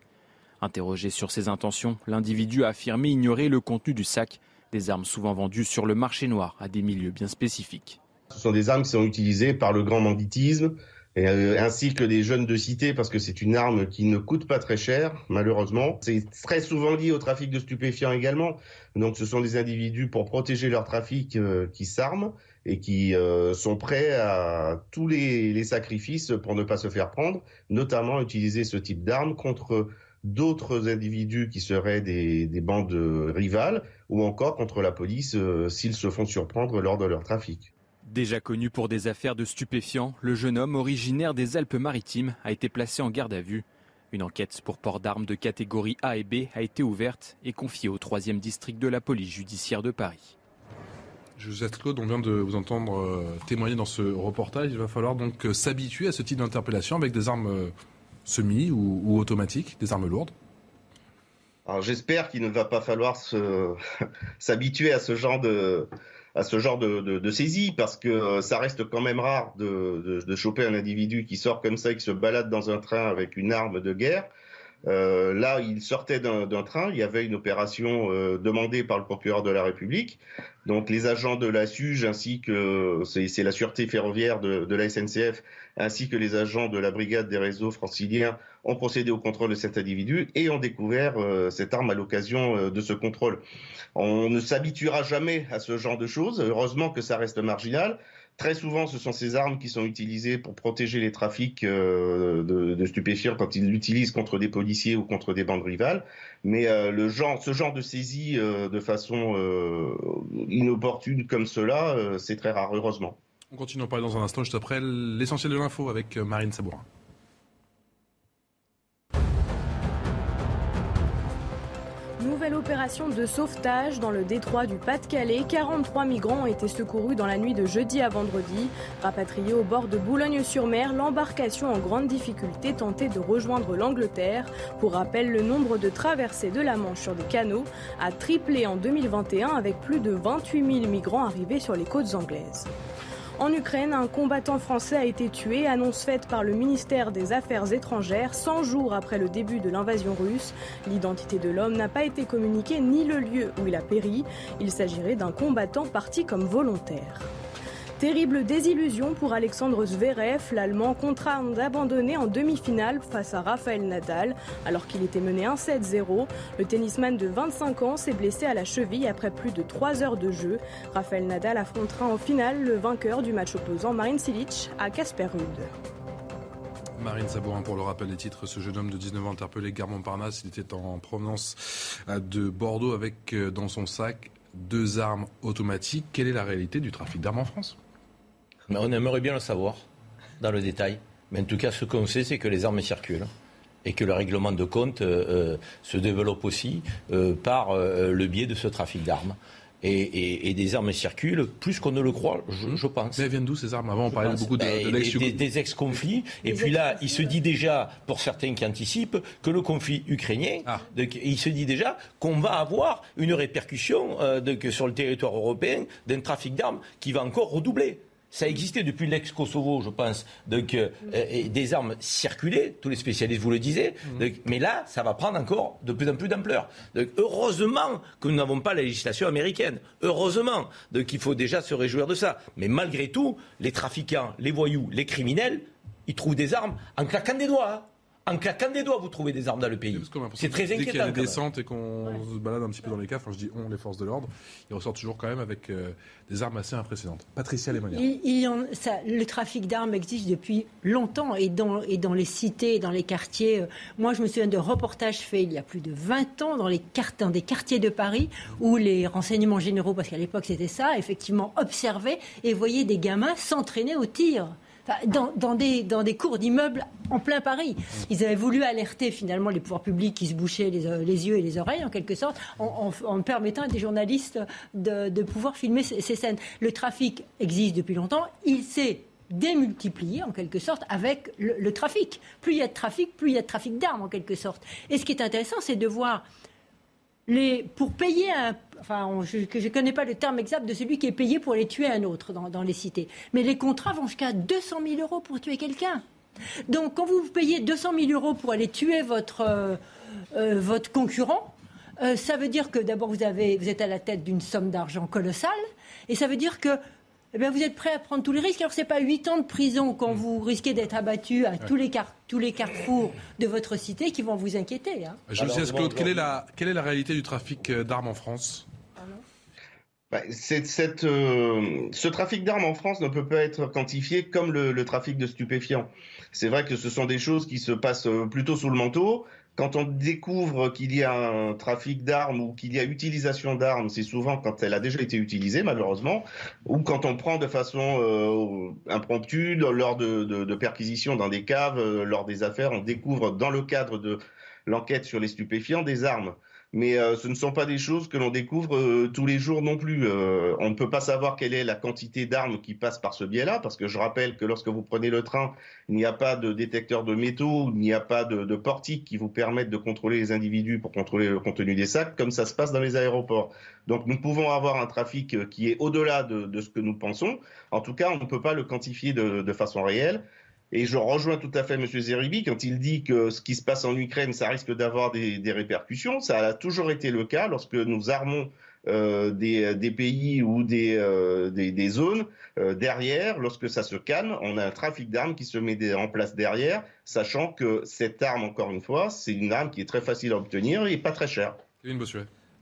Interrogé sur ses intentions, l'individu a affirmé ignorer le contenu du sac, des armes souvent vendues sur le marché noir à des milieux bien spécifiques. Ce sont des armes qui sont utilisées par le grand banditisme, euh, ainsi que les jeunes de cité, parce que c'est une arme qui ne coûte pas très cher, malheureusement. C'est très souvent lié au trafic de stupéfiants également. Donc ce sont des individus pour protéger leur trafic euh, qui s'arment et qui euh, sont prêts à tous les, sacrifices pour ne pas se faire prendre, notamment utiliser ce type d'armes contre d'autres individus qui seraient des, des bandes rivales ou encore contre la police euh, s'ils se font surprendre lors de leur trafic. Déjà connu pour des affaires de stupéfiants, le jeune homme originaire des Alpes-Maritimes a été placé en garde à vue. Une enquête pour port d'armes de catégorie A et B a été ouverte et confiée au 3e district de la police judiciaire de Paris. Joseph Claude, on vient de vous entendre euh, témoigner dans ce reportage. Il va falloir donc euh, s'habituer à ce type d'interpellation avec des armes euh, semi ou, ou automatiques, des armes lourdes. Alors j'espère qu'il ne va pas falloir s'habituer à ce genre de à ce genre de, de, saisie parce que euh, ça reste quand même rare de choper un individu qui sort comme ça et qui se balade dans un train avec une arme de guerre. Euh, là, il sortait d'un train, il y avait une opération euh, demandée par le procureur de la République. Donc les agents de la SUGE ainsi que c'est la sûreté ferroviaire de, de, la SNCF ainsi que les agents de la brigade des réseaux franciliens ont procédé au contrôle de cet individu et ont découvert euh, cette arme à l'occasion euh, de ce contrôle. On ne s'habituera jamais à ce genre de choses. Heureusement que ça reste marginal. Très souvent, ce sont ces armes qui sont utilisées pour protéger les trafics euh, de, stupéfiants quand ils l'utilisent contre des policiers ou contre des bandes rivales. Mais euh, le genre, ce genre de saisie euh, de façon inopportune comme cela, c'est très rare, heureusement. On continue à parler dans un instant, juste après l'essentiel de l'info avec Marine Sabourin. Nouvelle opération de sauvetage dans le détroit du Pas-de-Calais. 43 migrants ont été secourus dans la nuit de jeudi à vendredi. Rapatriés au bord de Boulogne-sur-Mer, l'embarcation en grande difficulté tentait de rejoindre l'Angleterre. Pour rappel, le nombre de traversées de la Manche sur des canaux a triplé en 2021 avec plus de 28 000 migrants arrivés sur les côtes anglaises. En Ukraine, un combattant français a été tué, annonce faite par le ministère des Affaires étrangères 100 jours après le début de l'invasion russe. L'identité de l'homme n'a pas été communiquée ni le lieu où il a péri. Il s'agirait d'un combattant parti comme volontaire. Terrible désillusion pour Alexandre Zverev, l'Allemand contraint d'abandonner en demi-finale face à Rafael Nadal alors qu'il était mené 1-7-0. Le tennisman de 25 ans s'est blessé à la cheville après plus de 3 heures de jeu. Rafael Nadal affrontera en finale le vainqueur du match opposant Marin Cilic à Casper Ruud. Marine Sabourin pour le rappel des titres. Ce jeune homme de 19 ans interpellé gare Montparnasse, il était en provenance de Bordeaux avec euh, dans son sac deux armes automatiques. Quelle est la réalité du trafic d'armes en France? On aimerait bien le savoir dans le détail. Mais en tout cas, ce qu'on sait, c'est que les armes circulent et que le règlement de compte euh, euh, se développe aussi euh, par le biais de ce trafic d'armes. Et, des armes circulent plus qu'on ne le croit, je, pense. Mais elles viennent d'où ces armes? Avant, on parlait beaucoup de, ben, des, ex-conflits. Et puis là, il se dit déjà, pour certains qui anticipent, que le conflit ukrainien, ah. il se dit déjà qu'on va avoir une répercussion sur le territoire européen d'un trafic d'armes qui va encore redoubler. Ça existait depuis l'ex-Kosovo, je pense. Donc, euh, des armes circulaient, tous les spécialistes vous le disaient. Mm. mais là, ça va prendre encore de plus en plus d'ampleur. heureusement que nous n'avons pas la législation américaine. Heureusement. Donc, il faut déjà se réjouir de ça. Mais malgré tout, les trafiquants, les voyous, les criminels, ils trouvent des armes en claquant des doigts. En claquant des doigts, vous trouvez des armes dans le pays. C'est très inquiétant. Dès qu'il y a une descente et qu'on se balade un petit peu dans les cas, enfin je dis on, les forces de l'ordre, ils ressortent toujours quand même avec euh, des armes assez impressionnantes. Patricia Lemonia. le trafic d'armes existe depuis longtemps et dans, et dans les cités, dans les quartiers. Euh, moi, je me souviens de reportages faits il y a plus de 20 ans dans, les dans des quartiers de Paris où les renseignements généraux, parce qu'à l'époque c'était ça, effectivement observaient et voyaient des gamins s'entraîner au tir dans, des, dans des cours d'immeubles en plein Paris. Ils avaient voulu alerter finalement les pouvoirs publics qui se bouchaient les, euh, yeux et les oreilles en quelque sorte en, permettant à des journalistes de, pouvoir filmer ces, scènes. Le trafic existe depuis longtemps. Il s'est démultiplié en quelque sorte avec le, le, trafic. Plus il y a de trafic, plus il y a de trafic d'armes en quelque sorte. Et ce qui est intéressant, c'est de voir pour payer un. Enfin, je ne connais pas le terme exact de celui qui est payé pour aller tuer un autre dans, les cités. Mais les contrats vont jusqu'à 200 000 euros pour tuer quelqu'un. Donc, quand vous payez 200 000 euros pour aller tuer votre, euh, euh, votre concurrent, euh, ça veut dire que d'abord vous, êtes à la tête d'une somme d'argent colossale, et ça veut dire que eh bien, vous êtes prêt à prendre tous les risques. Alors, ce n'est pas 8 ans de prison quand vous risquez d'être abattu à tous, les tous les carrefours de votre cité qui vont vous inquiéter. Hein. Claude, quelle est, la, quelle est la réalité du trafic euh, d'armes en France? Bah, cette, euh, ce trafic d'armes en France ne peut pas être quantifié comme le trafic de stupéfiants. C'est vrai que ce sont des choses qui se passent euh, plutôt sous le manteau quand on découvre qu'il y a un trafic d'armes ou qu'il y a utilisation d'armes, c'est souvent quand elle a déjà été utilisée, malheureusement, ou quand on prend de façon euh, impromptue lors de, perquisitions dans des caves, euh, lors des affaires, on découvre dans le cadre de l'enquête sur les stupéfiants des armes mais euh, ce ne sont pas des choses que l'on découvre euh, tous les jours non plus. Euh, on ne peut pas savoir quelle est la quantité d'armes qui passent par ce biais-là, parce que je rappelle que lorsque vous prenez le train, il n'y a pas de détecteur de métaux, il n'y a pas de, de portique qui vous permettent de contrôler les individus pour contrôler le contenu des sacs, comme ça se passe dans les aéroports. Donc nous pouvons avoir un trafic qui est au-delà de, de, ce que nous pensons. En tout cas, on ne peut pas le quantifier de, de façon réelle. Et je rejoins tout à fait M. Zeribi quand il dit que ce qui se passe en Ukraine, ça risque d'avoir des, des, répercussions. Ça a toujours été le cas lorsque nous armons euh, des, des, pays ou des, euh, des, des, zones, euh, derrière, lorsque ça se calme, on a un trafic d'armes qui se met en place derrière, sachant que cette arme, encore une fois, c'est une arme qui est très facile à obtenir et pas très chère. Une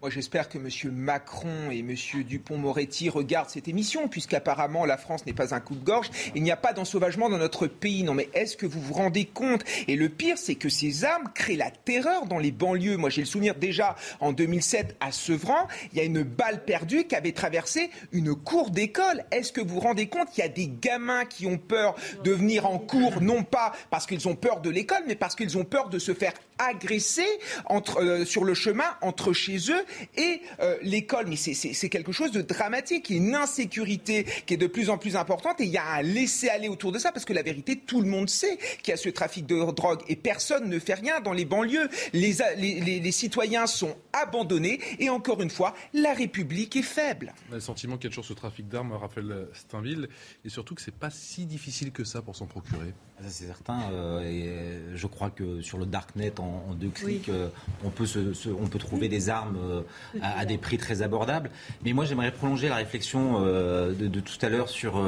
moi, j'espère que M. Macron et M. Dupont-Moretti regardent cette émission, puisqu'apparemment la France n'est pas un coup de gorge. Il n'y a pas d'ensauvagement dans notre pays. Non, mais est-ce que vous vous rendez compte? Et le pire, c'est que ces armes créent la terreur dans les banlieues. Moi, j'ai le souvenir déjà en 2007 à Sevran, il y a une balle perdue qui avait traversé une cour d'école. Est-ce que vous vous rendez compte? Qu'il y a des gamins qui ont peur de venir en cours, non pas parce qu'ils ont peur de l'école, mais parce qu'ils ont peur de se faire agresser entre, euh, sur le chemin entre chez eux et euh, l'école. Mais c'est quelque chose de dramatique. Il y a une insécurité qui est de plus en plus importante et il y a un laisser-aller autour de ça parce que la vérité, tout le monde sait qu'il y a ce trafic de drogue et personne ne fait rien dans les banlieues. Les, citoyens sont abandonnés et encore une fois, la République est faible. On a le sentiment qu'il y a toujours ce trafic d'armes, Raphaël Steinville, et surtout que c'est pas si difficile que ça pour s'en procurer. C'est certain. Euh, et je crois que sur le darknet, en, en deux clics, euh, on, peut se, on peut trouver des armes euh, à, des prix très abordables. Mais moi, j'aimerais prolonger la réflexion de, tout à l'heure sur,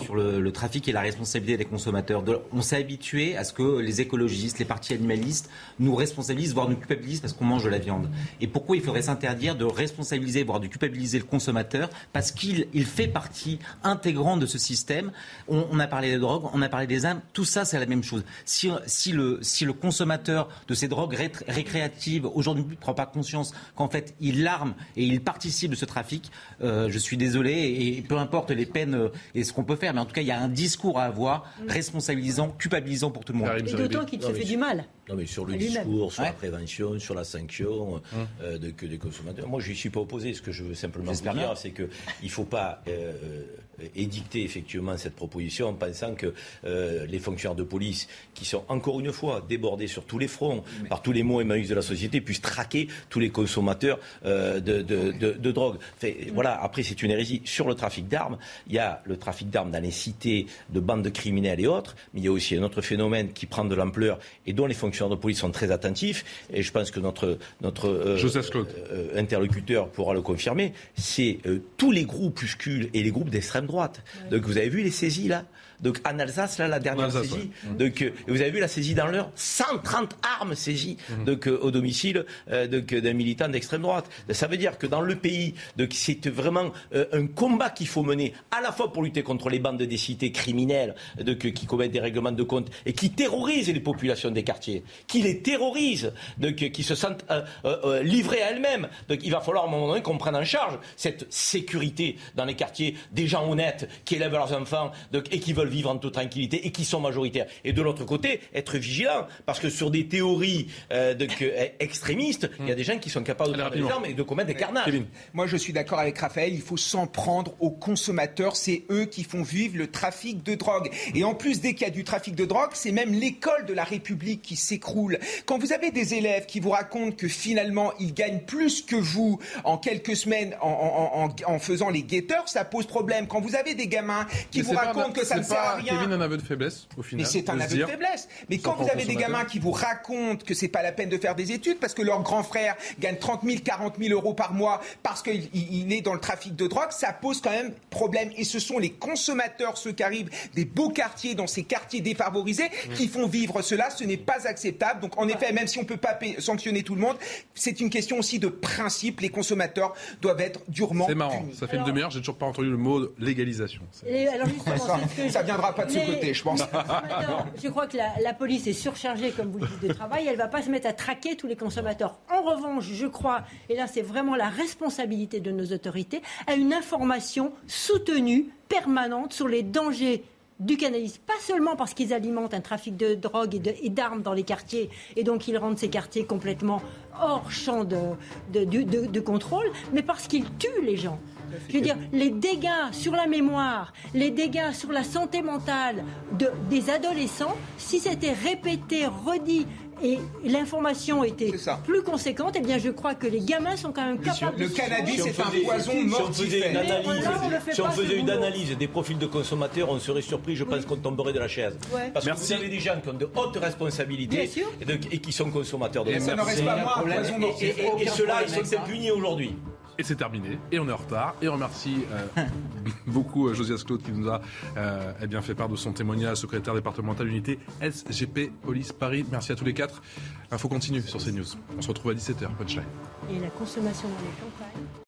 sur le, trafic et la responsabilité des consommateurs. on s'est habitué à ce que les écologistes, les partis animalistes nous responsabilisent, voire nous culpabilisent parce qu'on mange de la viande. Et pourquoi il faudrait s'interdire de responsabiliser, voire de culpabiliser le consommateur Parce qu'il il fait partie intégrante de ce système? On, on, a parlé des drogues, on a parlé des armes. Tout ça, c'est la même chose. Si, si, le, si le consommateur de ces drogues récréatives aujourd'hui ne prend pas conscience qu'en fait il l'arme et il participe de ce trafic, euh, je suis désolé et, peu importe les peines euh, et ce qu'on peut faire, mais en tout cas il y a un discours à avoir mm. responsabilisant, culpabilisant pour tout le monde. Et d'autant qu'il se fait du mal. Non, mais sur le discours, sur la prévention, sur la sanction hum. euh, de, que des consommateurs. Moi, je n'y suis pas opposé. Ce que je veux simplement dire, c'est qu'il ne faut pas euh, euh, édicter effectivement cette proposition en pensant que les fonctionnaires de police, qui sont encore une fois débordés sur tous les fronts, par tous les mots émanus de la société, puissent traquer tous les consommateurs de, de, de, drogue. voilà, après, c'est une hérésie. Sur le trafic d'armes, il y a le trafic d'armes dans les cités de bandes criminelles et autres, mais il y a aussi un autre phénomène qui prend de l'ampleur et dont les fonctionnaires de police sont très attentifs, et je pense que notre, notre euh, euh, interlocuteur pourra le confirmer, c'est euh, tous les groupuscules et les groupes d'extrême droite. Donc vous avez vu les saisies là? Donc en Alsace, là, la dernière saisie. Donc, euh, vous avez vu la saisie dans l'heure? 130 armes saisies mhm. donc, euh, au domicile euh, d'un militant d'extrême droite. Ça veut dire que dans le pays, c'est vraiment un combat qu'il faut mener à la fois pour lutter contre les bandes des cités criminelles qui commettent des règlements de compte et qui terrorisent les populations des quartiers, qui les terrorisent, qui se sentent livrées à elles-mêmes. Donc il va falloir à un moment donné qu'on prenne en charge cette sécurité dans les quartiers des gens honnêtes qui élèvent leurs enfants et qui veulent vivre en toute tranquillité et qui sont majoritaires. Et de l'autre côté, être vigilant, parce que sur des théories euh, de, euh, extrémistes, il y a des gens qui sont capables de des armes et de commettre des carnages. Moi, je suis d'accord avec Raphaël, il faut s'en prendre aux consommateurs, c'est eux qui font vivre le trafic de drogue. Et en plus, dès qu'il y a du trafic de drogue, c'est même l'école de la République qui s'écroule. Quand vous avez des élèves qui vous racontent que finalement, ils gagnent plus que vous en quelques semaines en, en, faisant les guetteurs, ça pose problème. Quand vous avez des gamins qui vous racontent que ça ne Kevin un aveu de faiblesse au final. Mais c'est un aveu de faiblesse. Mais quand vous avez des gamins qui vous racontent que c'est pas la peine de faire des études parce que leur grand frère gagne 30 000, 40 000 euros par mois parce qu'il est dans le trafic de drogue, ça pose quand même problème. Et ce sont les consommateurs, ceux qui arrivent des beaux quartiers, dans ces quartiers défavorisés, qui font vivre cela. Ce n'est pas acceptable. Donc en effet, même si on ne peut pas sanctionner tout le monde, c'est une question aussi de principe. Les consommateurs doivent être durement. C'est marrant. Ça fait une demi-heure, j'ai toujours pas entendu le mot légalisation. alors justement, ça viendra pas de ce côté, je pense. je crois que la, police est surchargée, comme vous le dites, de travail. Elle ne va pas se mettre à traquer tous les consommateurs. En revanche, je crois, et là c'est vraiment la responsabilité de nos autorités, à une information soutenue, permanente sur les dangers du cannabis, pas seulement parce qu'ils alimentent un trafic de drogue et d'armes dans les quartiers, et donc ils rendent ces quartiers complètement hors champ de, de contrôle, mais parce qu'ils tuent les gens. Je veux dire, les dégâts sur la mémoire, les dégâts sur la santé mentale de, des adolescents, si c'était répété, redit et l'information était plus conséquente, eh bien je crois que les gamins sont quand même capables Le cannabis c'est un poison mortifère. Si on faisait une analyse des profils de consommateurs, on serait surpris, je pense qu'on tomberait de la chaise. Parce que vous avez des gens qui ont de hautes responsabilités et, qui sont consommateurs de Et, pas moi, et, et ceux-là, ils sont punis aujourd'hui. Et c'est terminé. Et on est en retard. Et on remercie euh, beaucoup euh, Josias Claude qui nous a euh, eh bien, fait part de son témoignage, secrétaire départemental unité SGP Police Paris. Merci à tous les quatre. Info continue sur CNews. On se retrouve à 17h. Punchline. Et la consommation dans les campagnes.